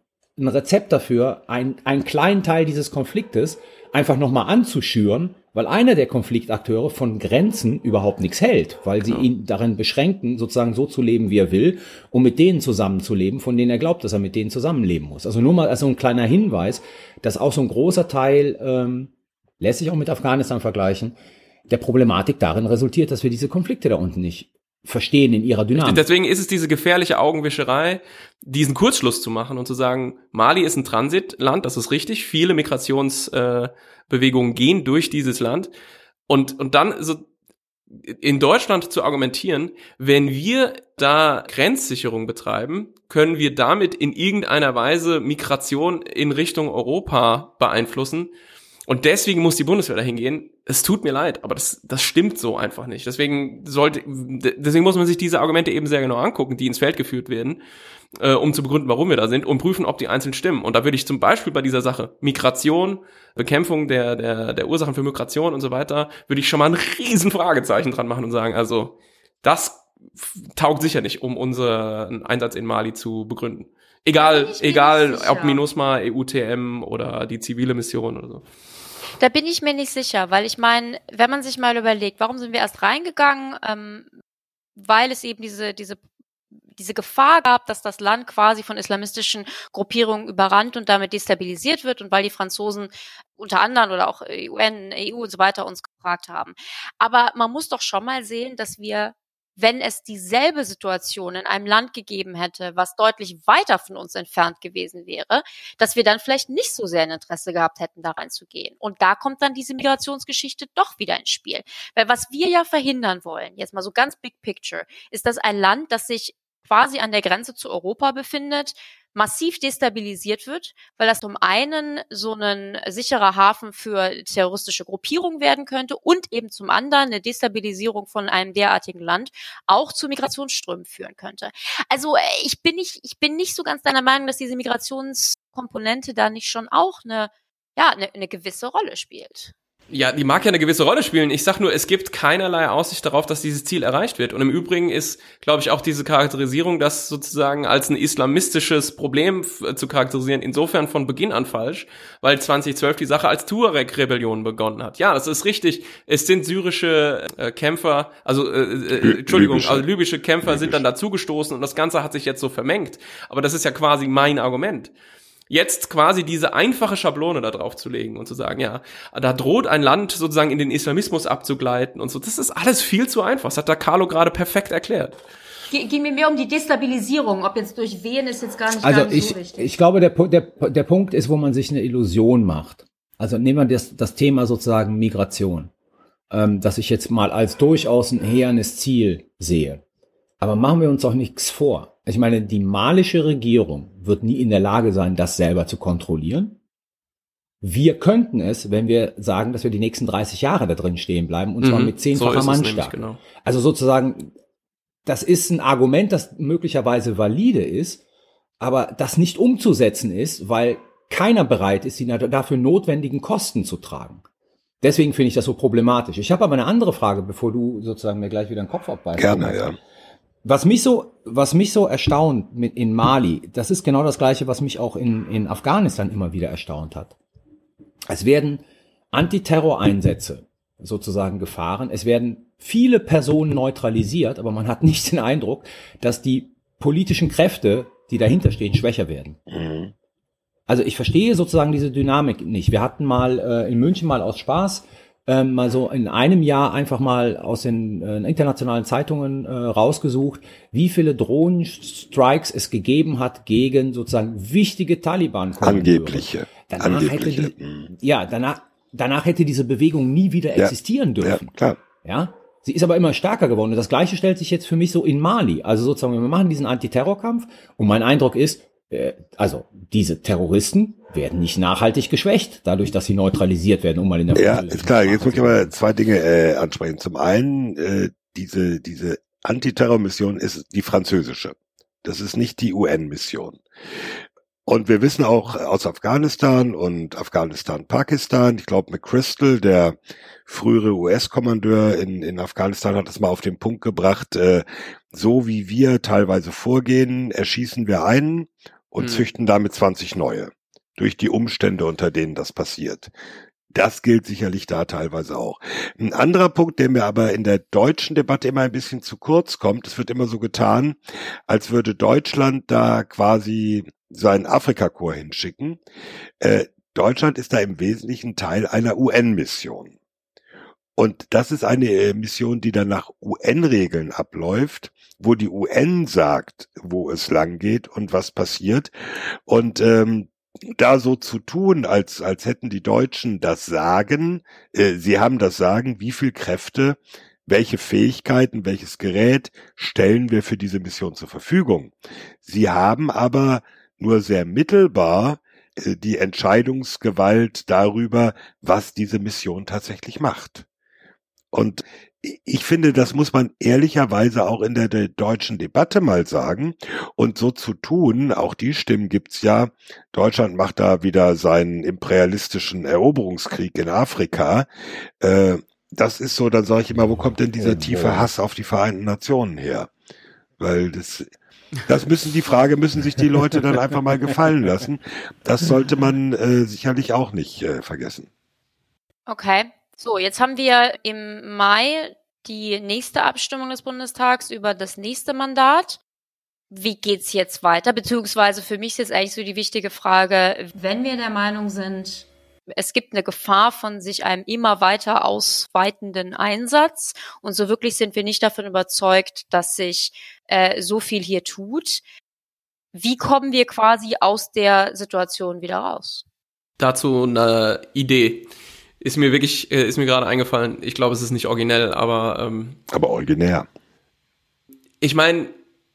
ein Rezept dafür, ein, einen kleinen Teil dieses Konfliktes einfach nochmal anzuschüren, weil einer der Konfliktakteure von Grenzen überhaupt nichts hält, weil sie ihn darin beschränken, sozusagen so zu leben, wie er will, um mit denen zusammenzuleben, von denen er glaubt, dass er mit denen zusammenleben muss. Also nur mal als so ein kleiner Hinweis, dass auch so ein großer Teil, ähm, lässt sich auch mit Afghanistan vergleichen, der Problematik darin resultiert, dass wir diese Konflikte da unten nicht verstehen in ihrer Dynamik. Deswegen ist es diese gefährliche Augenwischerei, diesen Kurzschluss zu machen und zu sagen, Mali ist ein Transitland, das ist richtig. Viele Migrationsbewegungen äh, gehen durch dieses Land. Und, und dann so in Deutschland zu argumentieren, wenn wir da Grenzsicherung betreiben, können wir damit in irgendeiner Weise Migration in Richtung Europa beeinflussen. Und deswegen muss die Bundeswehr dahin gehen. Es tut mir leid, aber das, das stimmt so einfach nicht. Deswegen sollte, deswegen muss man sich diese Argumente eben sehr genau angucken, die ins Feld geführt werden, äh, um zu begründen, warum wir da sind und prüfen, ob die einzeln stimmen. Und da würde ich zum Beispiel bei dieser Sache Migration, Bekämpfung der, der, der Ursachen für Migration und so weiter, würde ich schon mal ein riesen Fragezeichen dran machen und sagen, also, das taugt sicher nicht, um unseren Einsatz in Mali zu begründen. Egal, egal, ob MINUSMA, EUTM oder die zivile Mission oder so. Da bin ich mir nicht sicher, weil ich meine, wenn man sich mal überlegt, warum sind wir erst reingegangen, ähm, weil es eben diese, diese, diese Gefahr gab, dass das Land quasi von islamistischen Gruppierungen überrannt und damit destabilisiert wird und weil die Franzosen unter anderem oder auch UN, EU und so weiter uns gefragt haben. Aber man muss doch schon mal sehen, dass wir wenn es dieselbe Situation in einem Land gegeben hätte, was deutlich weiter von uns entfernt gewesen wäre, dass wir dann vielleicht nicht so sehr ein Interesse gehabt hätten, da reinzugehen. Und da kommt dann diese Migrationsgeschichte doch wieder ins Spiel. Weil was wir ja verhindern wollen, jetzt mal so ganz big picture, ist, dass ein Land, das sich quasi an der Grenze zu Europa befindet, massiv destabilisiert wird, weil das zum einen so ein sicherer Hafen für terroristische Gruppierungen werden könnte und eben zum anderen eine Destabilisierung von einem derartigen Land auch zu Migrationsströmen führen könnte. Also äh, ich bin nicht, ich bin nicht so ganz deiner Meinung, dass diese Migrationskomponente da nicht schon auch eine, ja, eine, eine gewisse Rolle spielt. Ja, die mag ja eine gewisse Rolle spielen. Ich sag nur, es gibt keinerlei Aussicht darauf, dass dieses Ziel erreicht wird. Und im Übrigen ist, glaube ich, auch diese Charakterisierung, das sozusagen als ein islamistisches Problem f- zu charakterisieren, insofern von Beginn an falsch, weil 2012 die Sache als Tuareg-Rebellion begonnen hat. Ja, das ist richtig. Es sind syrische äh, Kämpfer, also äh, äh, Entschuldigung, Libysche. also libysche Kämpfer sind dann dazugestoßen und das Ganze hat sich jetzt so vermengt. Aber das ist ja quasi mein Argument jetzt quasi diese einfache Schablone da drauf zu legen und zu sagen, ja, da droht ein Land sozusagen in den Islamismus abzugleiten und so. Das ist alles viel zu einfach. Das hat der Carlo gerade perfekt erklärt. Ging mir mehr um die Destabilisierung. Ob jetzt durch wen ist jetzt gar nicht, Also gar nicht ich, so wichtig. ich glaube, der, der, der Punkt ist, wo man sich eine Illusion macht. Also nehmen wir das, das Thema sozusagen Migration, ähm, dass ich jetzt mal als durchaus ein hehernes Ziel sehe. Aber machen wir uns doch nichts vor. Ich meine, die malische Regierung wird nie in der Lage sein, das selber zu kontrollieren. Wir könnten es, wenn wir sagen, dass wir die nächsten 30 Jahre da drin stehen bleiben, und zwar Mhm, mit so zehnfacher nämlich, Mannstärke. genau. Also sozusagen, das ist ein Argument, das möglicherweise valide ist, aber das nicht umzusetzen ist, weil keiner bereit ist, die dafür notwendigen Kosten zu tragen. Deswegen finde ich das so problematisch. Ich habe aber eine andere Frage, bevor du sozusagen mir gleich wieder den Kopf abbeißt. Gerne, ja. Was mich so, was mich so erstaunt mit in Mali, das ist genau das gleiche, was mich auch in, in Afghanistan immer wieder erstaunt hat. Es werden Antiterror-Einsätze sozusagen gefahren. Es werden viele Personen neutralisiert, aber man hat nicht den Eindruck, dass die politischen Kräfte, die dahinter stehen, schwächer werden. Also ich verstehe sozusagen diese Dynamik nicht. Wir hatten mal äh, in München mal aus Spaß ähm, mal so in einem Jahr einfach mal aus den äh, internationalen Zeitungen äh, rausgesucht, wie viele Drohnenstrikes es gegeben hat gegen sozusagen wichtige taliban Angebliche. Danach Angebliche. hätte die, ja, danach, danach hätte diese Bewegung nie wieder Ja. existieren dürfen. Ja, klar. Ja. Sie ist aber immer stärker geworden. Und das Gleiche stellt sich jetzt für mich so in Mali. Also sozusagen, wir machen diesen Antiterrorkampf. Und mein Eindruck ist, also diese Terroristen werden nicht nachhaltig geschwächt, dadurch, dass sie neutralisiert werden, um mal in der Ja, ist klar. Jetzt muss ich aber zwei Dinge äh, ansprechen. Zum einen, äh, diese, diese Antiterrormission ist die französische. Das ist nicht die UN-Mission. Und wir wissen auch aus Afghanistan und Afghanistan-Pakistan, ich glaube McChrystal, der frühere US-Kommandeur in, in Afghanistan, hat es mal auf den Punkt gebracht, äh, so wie wir teilweise vorgehen, erschießen wir einen und Hm. züchten damit 20 neue. Durch die Umstände, unter denen das passiert. Das gilt sicherlich da teilweise auch. Ein anderer Punkt, der mir aber in der deutschen Debatte immer ein bisschen zu kurz kommt, es wird immer so getan, als würde Deutschland da quasi seinen Afrikakorps hinschicken. Äh, Deutschland ist da im Wesentlichen Teil einer UN-Mission. Und das ist eine äh, Mission, die dann nach UN-Regeln abläuft, wo die UN sagt, wo es lang geht und was passiert. Und ähm, da so zu tun, als, als hätten die Deutschen das Sagen, äh, sie haben das Sagen, wie viel Kräfte, welche Fähigkeiten, welches Gerät stellen wir für diese Mission zur Verfügung. Sie haben aber nur sehr mittelbar äh, die Entscheidungsgewalt darüber, was diese Mission tatsächlich macht. Und ich finde, das muss man ehrlicherweise auch in der, der deutschen Debatte mal sagen und so zu tun, auch die Stimmen gibt's ja, Deutschland macht da wieder seinen imperialistischen Eroberungskrieg in Afrika. Äh, das ist so, dann sage ich immer, wo kommt denn dieser tiefe Hass auf die Vereinten Nationen her? Weil das, das müssen die Frage, müssen sich die Leute dann einfach mal gefallen lassen. Das sollte man äh, sicherlich auch nicht äh, vergessen. Okay. So, jetzt haben wir im Mai die nächste Abstimmung des Bundestags über das nächste Mandat. Wie geht's jetzt weiter? Beziehungsweise für mich ist jetzt eigentlich so die wichtige Frage, Wenn wir der Meinung sind, es gibt eine Gefahr von sich einem immer weiter ausweitenden Einsatz und so wirklich sind wir nicht davon überzeugt, dass sich äh, so viel hier tut. Wie kommen wir quasi aus der Situation wieder raus? Dazu eine Idee. Ist mir wirklich, äh, ist mir gerade eingefallen. Ich glaube, es ist nicht originell, aber ähm, Aber originär. ich meine,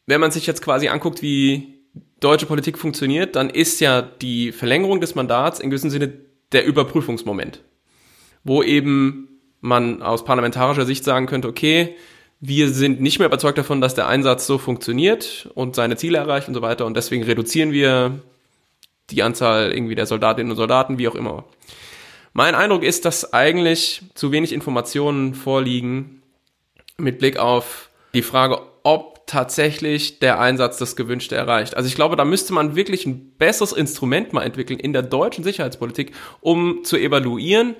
wenn man sich jetzt quasi anguckt, wie deutsche Politik funktioniert, dann ist ja die Verlängerung des Mandats in gewissem Sinne der Überprüfungsmoment, wo eben man aus parlamentarischer Sicht sagen könnte, okay, wir sind nicht mehr überzeugt davon, dass der Einsatz so funktioniert und seine Ziele erreicht und so weiter und deswegen reduzieren wir die Anzahl irgendwie der Soldatinnen und Soldaten, wie auch immer. Mein Eindruck ist, dass eigentlich zu wenig Informationen vorliegen mit Blick auf die Frage, ob tatsächlich der Einsatz das Gewünschte erreicht. Also ich glaube, da müsste man wirklich ein besseres Instrument mal entwickeln in der deutschen Sicherheitspolitik, um zu evaluieren,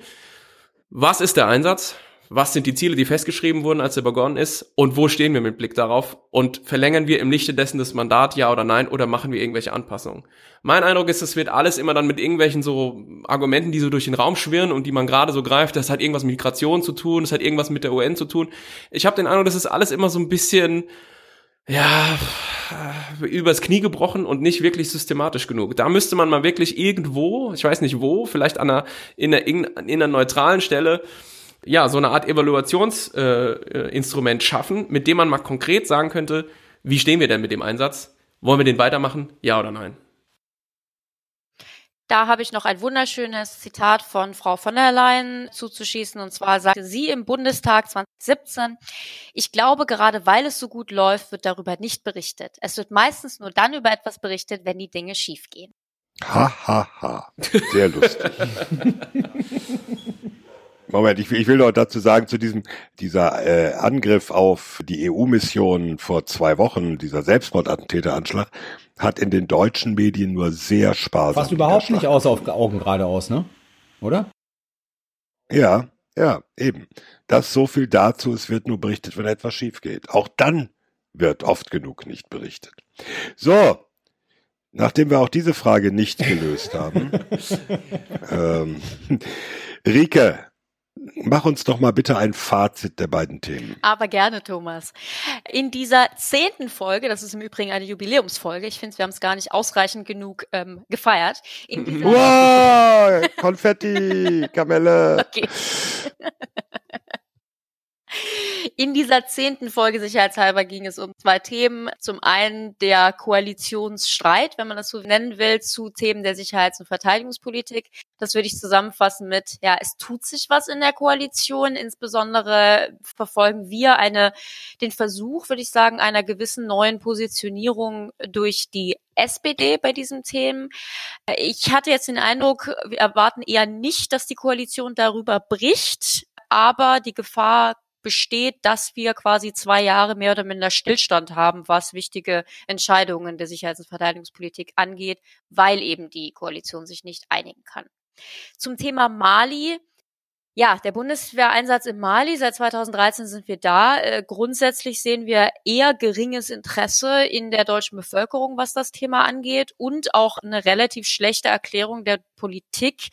was ist der Einsatz, was sind die Ziele, die festgeschrieben wurden, als er begonnen ist und wo stehen wir mit Blick darauf und verlängern wir im Lichte dessen das Mandat, ja oder nein, oder machen wir irgendwelche Anpassungen. Mein Eindruck ist, es wird alles immer dann mit irgendwelchen so Argumenten, die so durch den Raum schwirren und die man gerade so greift, das hat irgendwas mit Migration zu tun, das hat irgendwas mit der UN zu tun. Ich habe den Eindruck, das ist alles immer so ein bisschen ja, übers Knie gebrochen und nicht wirklich systematisch genug. Da müsste man mal wirklich irgendwo, ich weiß nicht wo, vielleicht an einer, in, einer, in einer neutralen Stelle, ja, so eine Art Evaluationsinstrument äh, Instrument schaffen, mit dem man mal konkret sagen könnte, wie stehen wir denn mit dem Einsatz? Wollen wir den weitermachen? Ja oder nein? Da habe ich noch ein wunderschönes Zitat von Frau von der Leyen zuzuschießen. Und zwar sagte sie im Bundestag 2017, ich glaube, gerade weil es so gut läuft, wird darüber nicht berichtet. Es wird meistens nur dann über etwas berichtet, wenn die Dinge schiefgehen. Ha, ha, ha. Sehr lustig. Moment, ich, will- ich will noch dazu sagen, zu diesem, dieser äh, Angriff auf die EU-Mission vor zwei Wochen, dieser Selbstmordattentäteranschlag, hat in den deutschen Medien nur sehr sparsam. Fast überhaupt nicht aus auf Augen geradeaus, ne? Oder? Ja, ja, eben. Das so viel dazu, es wird nur berichtet, wenn etwas schief geht. Auch dann wird oft genug nicht berichtet. So, nachdem wir auch diese Frage nicht gelöst haben, ähm, Rike, mach uns doch mal bitte ein Fazit der beiden Themen. Aber gerne, Thomas. In dieser zehnten Folge, das ist im Übrigen eine Jubiläumsfolge, ich finde, wir haben es gar nicht ausreichend genug ähm, gefeiert. In wow, Konfetti, Kamelle. Okay. In dieser zehnten Folge sicherheitshalber ging es um zwei Themen. Zum einen der Koalitionsstreit, wenn man das so nennen will, zu Themen der Sicherheits- und Verteidigungspolitik. Das würde ich zusammenfassen mit, ja, es tut sich was in der Koalition. Insbesondere verfolgen wir eine, den Versuch, würde ich sagen, einer gewissen neuen Positionierung durch die SPD bei diesen Themen. Ich hatte jetzt den Eindruck, wir erwarten eher nicht, dass die Koalition darüber bricht, aber die Gefahr besteht, dass wir quasi zwei Jahre mehr oder minder Stillstand haben, was wichtige Entscheidungen der Sicherheits- und Verteidigungspolitik angeht, weil eben die Koalition sich nicht einigen kann. Zum Thema Mali. Ja, der Bundeswehreinsatz in Mali, seit 2013 sind wir da. Äh, grundsätzlich sehen wir eher geringes Interesse in der deutschen Bevölkerung, was das Thema angeht und auch eine relativ schlechte Erklärung der Politik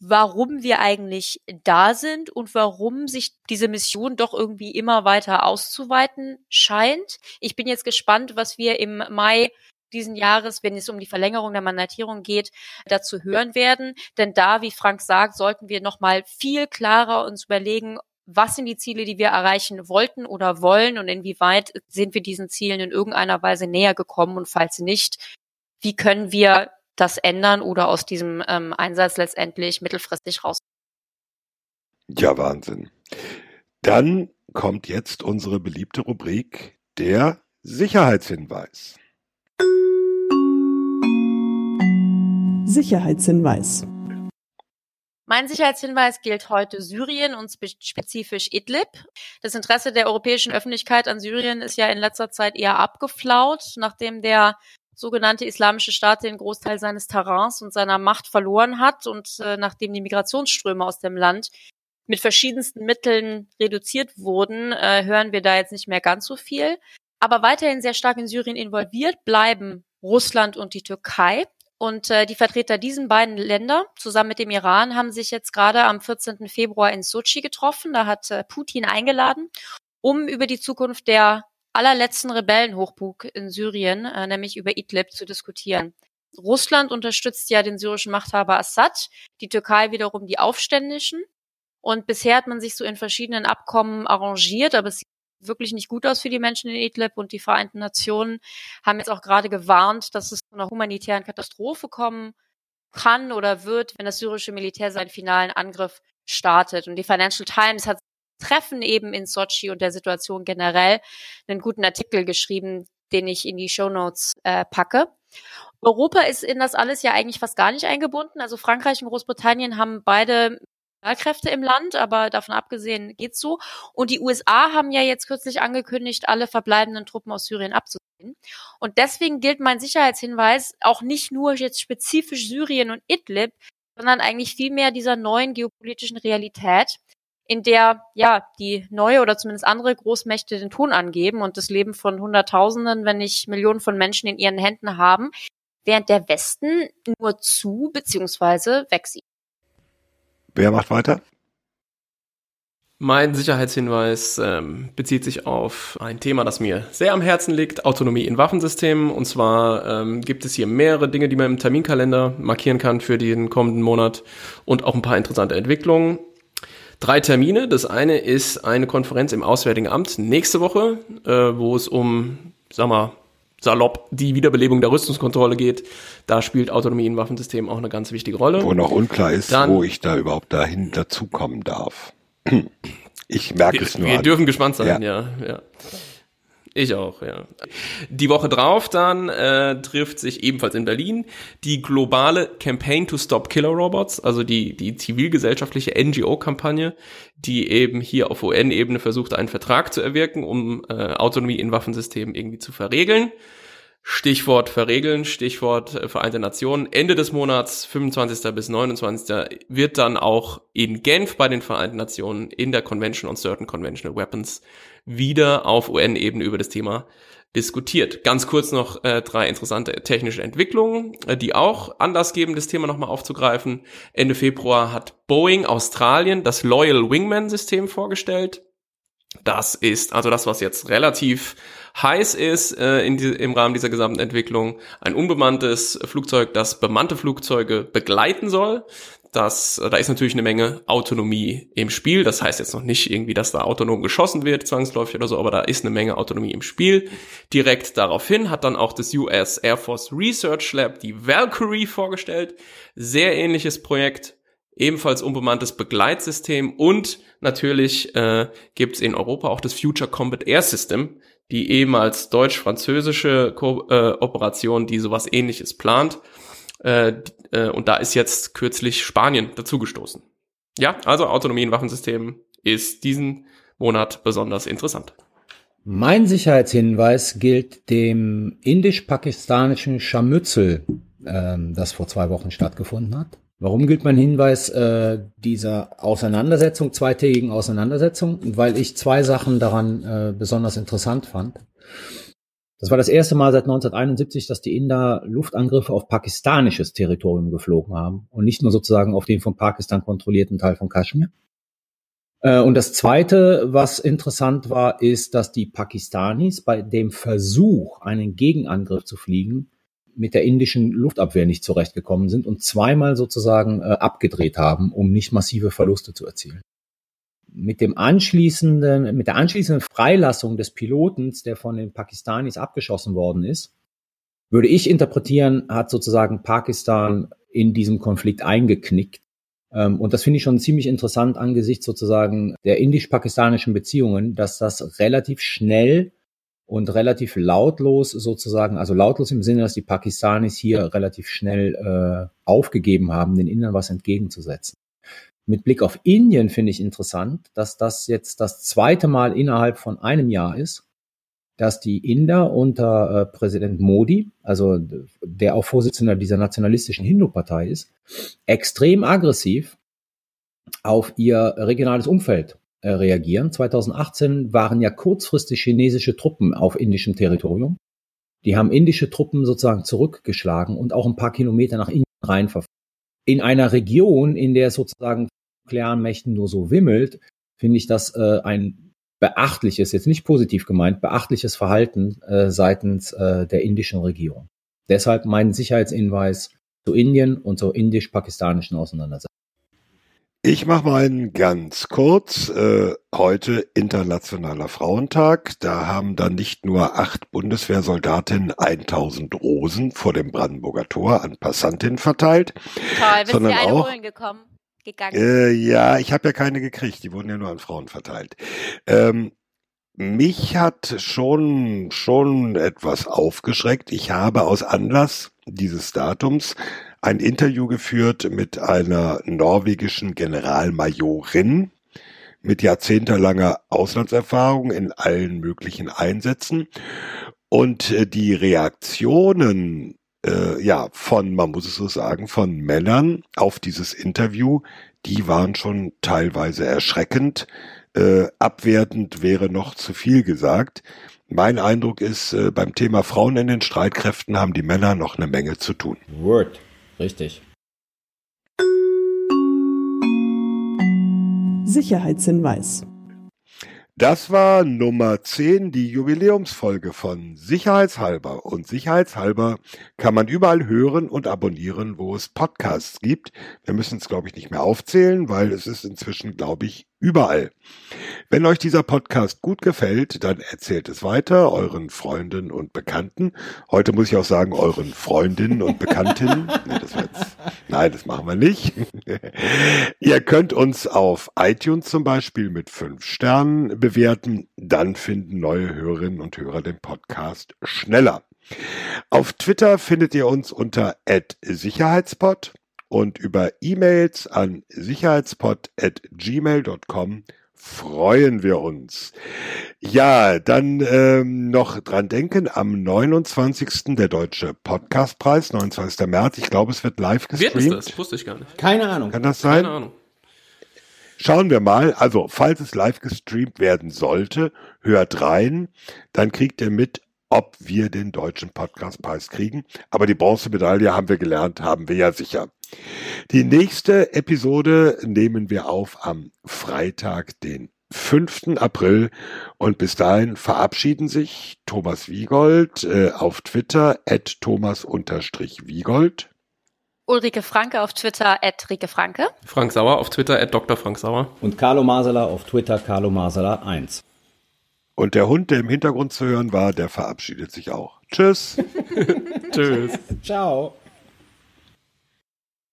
warum wir eigentlich da sind und warum sich diese Mission doch irgendwie immer weiter auszuweiten scheint. Ich bin jetzt gespannt, was wir im Mai diesen Jahres, wenn es um die Verlängerung der Mandatierung geht, dazu hören werden. Denn da, wie Frank sagt, sollten wir nochmal viel klarer uns überlegen, was sind die Ziele, die wir erreichen wollten oder wollen und inwieweit sind wir diesen Zielen in irgendeiner Weise näher gekommen und falls nicht, wie können wir das ändern oder aus diesem ähm, Einsatz letztendlich mittelfristig raus. Ja, Wahnsinn. Dann kommt jetzt unsere beliebte Rubrik, der Sicherheitshinweis. Sicherheitshinweis. Mein Sicherheitshinweis gilt heute Syrien und spezifisch Idlib. Das Interesse der europäischen Öffentlichkeit an Syrien ist ja in letzter Zeit eher abgeflaut, nachdem der sogenannte Islamische Staat den Großteil seines Terrains und seiner Macht verloren hat und äh, nachdem die Migrationsströme aus dem Land mit verschiedensten Mitteln reduziert wurden, äh, hören wir da jetzt nicht mehr ganz so viel. Aber weiterhin sehr stark in Syrien involviert bleiben Russland und die Türkei. Und äh, die Vertreter diesen beiden Länder zusammen mit dem Iran haben sich jetzt gerade am 14. Februar in Sochi getroffen. Da hat äh, Putin eingeladen, um über die Zukunft der allerletzten Rebellenhochburg in Syrien, äh, nämlich über Idlib, zu diskutieren. Russland unterstützt ja den syrischen Machthaber Assad, die Türkei wiederum die Aufständischen. Und bisher hat man sich so in verschiedenen Abkommen arrangiert, aber es sieht wirklich nicht gut aus für die Menschen in Idlib und die Vereinten Nationen haben jetzt auch gerade gewarnt, dass es zu einer humanitären Katastrophe kommen kann oder wird, wenn das syrische Militär seinen finalen Angriff startet. Und die Financial Times hat Treffen eben in Sochi und der Situation generell einen guten Artikel geschrieben, den ich in die Show Notes äh, packe. Europa ist in das alles ja eigentlich fast gar nicht eingebunden. Also Frankreich und Großbritannien haben beide Kräfte im Land, aber davon abgesehen geht's so. Und die USA haben ja jetzt kürzlich angekündigt, alle verbleibenden Truppen aus Syrien abzuziehen. Und deswegen gilt mein Sicherheitshinweis auch nicht nur jetzt spezifisch Syrien und Idlib, sondern eigentlich vielmehr dieser neuen geopolitischen Realität, in der ja die neue oder zumindest andere Großmächte den Ton angeben und das Leben von Hunderttausenden, wenn nicht Millionen von Menschen in ihren Händen haben, während der Westen nur zu beziehungsweise wegsieht. Wer macht weiter? Mein Sicherheitshinweis ähm, bezieht sich auf ein Thema, das mir sehr am Herzen liegt, Autonomie in Waffensystemen. Und zwar ähm, gibt es hier mehrere Dinge, die man im Terminkalender markieren kann für den kommenden Monat und auch ein paar interessante Entwicklungen drei Termine. Das eine ist eine Konferenz im Auswärtigen Amt nächste Woche, äh, wo es um, sag mal, salopp die Wiederbelebung der Rüstungskontrolle geht. Da spielt Autonomie in Waffensystemen auch eine ganz wichtige Rolle. Wo noch unklar ist, Dann, wo ich da überhaupt dahin dazukommen darf. Ich merke wir, es nur. Wir an. dürfen gespannt sein, ja. ja, ja. Ich auch, ja. Die Woche drauf dann äh, trifft sich ebenfalls in Berlin die globale Campaign to Stop Killer Robots, also die, die zivilgesellschaftliche NGO-Kampagne, die eben hier auf UN-Ebene versucht, einen Vertrag zu erwirken, um äh, Autonomie in Waffensystemen irgendwie zu verregeln. Stichwort verregeln, Stichwort äh, Vereinte Nationen. Ende des Monats, 25. bis 29. wird dann auch in Genf bei den Vereinten Nationen in der Convention on Certain Conventional Weapons wieder auf UN-Ebene über das Thema diskutiert. Ganz kurz noch äh, drei interessante technische Entwicklungen, äh, die auch Anlass geben, das Thema nochmal aufzugreifen. Ende Februar hat Boeing Australien das Loyal Wingman System vorgestellt. Das ist also das, was jetzt relativ heiß ist äh, in die, im Rahmen dieser gesamten Entwicklung. Ein unbemanntes Flugzeug, das bemannte Flugzeuge begleiten soll das, da ist natürlich eine Menge Autonomie im Spiel. Das heißt jetzt noch nicht irgendwie, dass da autonom geschossen wird, zwangsläufig oder so, aber da ist eine Menge Autonomie im Spiel. Direkt daraufhin hat dann auch das US Air Force Research Lab die Valkyrie vorgestellt. Sehr ähnliches Projekt, ebenfalls unbemanntes Begleitsystem und natürlich äh, gibt es in Europa auch das Future Combat Air System, die ehemals deutsch-französische Ko äh, Operation, die sowas ähnliches plant. Äh, äh, und da ist jetzt kürzlich Spanien dazugestoßen. Ja, also Autonomie in Waffensystemen ist diesen Monat besonders interessant. Mein Sicherheitshinweis gilt dem indisch-pakistanischen Scharmützel, ähm, das vor zwei Wochen stattgefunden hat. Warum gilt mein Hinweis äh, dieser Auseinandersetzung, zweitägigen Auseinandersetzung? Weil ich zwei Sachen daran äh, besonders interessant fand. Das war das erste Mal seit 1971, dass die Inder Luftangriffe auf pakistanisches Territorium geflogen haben und nicht nur sozusagen auf den von Pakistan kontrollierten Teil von Kaschmir. Äh, und das Zweite, was interessant war, ist, dass die Pakistanis bei dem Versuch, einen Gegenangriff zu fliegen, mit der indischen Luftabwehr nicht zurechtgekommen sind und zweimal sozusagen äh, abgedreht haben, um nicht massive Verluste zu erzielen mit dem anschließenden, mit der anschließenden Freilassung des Pilotens, der von den Pakistanis abgeschossen worden ist, würde ich interpretieren, hat sozusagen Pakistan in diesem Konflikt eingeknickt. Ähm, und das finde ich schon ziemlich interessant angesichts sozusagen der indisch-pakistanischen Beziehungen, dass das relativ schnell und relativ lautlos sozusagen, also lautlos im Sinne, dass die Pakistanis hier relativ schnell äh, aufgegeben haben, den Indern was entgegenzusetzen. Mit Blick auf Indien finde ich interessant, dass das jetzt das zweite Mal innerhalb von einem Jahr ist, dass die Inder unter äh, Präsident Modi, also der auch Vorsitzender dieser nationalistischen Hindu-Partei ist, extrem aggressiv auf ihr regionales Umfeld äh, reagieren. 2018 waren ja kurzfristig chinesische Truppen auf indischem Territorium. Die haben indische Truppen sozusagen zurückgeschlagen und auch ein paar Kilometer nach Indien rein. In einer Region, in der sozusagen nuklearen Mächten nur so wimmelt, finde ich das äh, ein beachtliches, jetzt nicht positiv gemeint, beachtliches Verhalten äh, seitens äh, der indischen Regierung. Deshalb mein Sicherheitshinweis zu Indien und zur indisch-pakistanischen Auseinandersetzung. Ich mache mal ganz kurz. Äh, heute Internationaler Frauentag. Da haben dann nicht nur acht Bundeswehrsoldatinnen 1000 Rosen vor dem Brandenburger Tor an Passantinnen verteilt, Toll, bist sondern du eine auch holen gekommen? gegangen? Äh, ja, ich habe ja keine gekriegt. Die wurden ja nur an Frauen verteilt. Ähm, mich hat schon schon etwas aufgeschreckt. Ich habe aus Anlass dieses Datums ein Interview geführt mit einer norwegischen Generalmajorin mit jahrzehntelanger Auslandserfahrung in allen möglichen Einsätzen. Und äh, die Reaktionen äh, ja, von, man muss es so sagen, von Männern auf dieses Interview, die waren schon teilweise erschreckend. Äh, abwertend wäre noch zu viel gesagt. Mein Eindruck ist, äh, beim Thema Frauen in den Streitkräften haben die Männer noch eine Menge zu tun. Word, richtig. Sicherheitshinweis. Das war Nummer 10, die Jubiläumsfolge von Sicherheitshalber. Und Sicherheitshalber kann man überall hören und abonnieren, wo es Podcasts gibt. Wir müssen es, glaube ich, nicht mehr aufzählen, weil es ist inzwischen, glaube ich, überall. Wenn euch dieser Podcast gut gefällt, dann erzählt es weiter euren Freunden und Bekannten. Heute muss ich auch sagen, euren Freundinnen und Bekannten. nee, das jetzt, nein, das machen wir nicht. Ihr könnt uns auf iTunes zum Beispiel mit fünf Sternen bewerten. Dann finden neue Hörerinnen und Hörer den Podcast schneller. Auf Twitter findet ihr uns unter Sicherheitspot und über E-Mails an sicherheitspod.gmail.com freuen wir uns. Ja, dann ähm, noch dran denken, am 29. der Deutsche Podcastpreis, 29. März. Ich glaube, es wird live gestreamt. Wird es das? Wusste ich gar nicht. Keine Ahnung. Kann das sein? Keine Ahnung. Schauen wir mal. Also, falls es live gestreamt werden sollte, hört rein. Dann kriegt ihr mit, ob wir den deutschen Podcastpreis kriegen. Aber die Bronzemedaille haben wir gelernt, haben wir ja sicher. Die nächste Episode nehmen wir auf am Freitag, den 5. April. Und bis dahin verabschieden sich Thomas Wiegold äh, auf Twitter at thomas-wiegold. Ulrike Franke auf Twitter at Rike Franke. Frank Sauer auf Twitter at Dr. Frank Sauer. Und Carlo Masala auf Twitter Carlo Masala 1. Und der Hund, der im Hintergrund zu hören war, der verabschiedet sich auch. Tschüss. Tschüss. Ciao.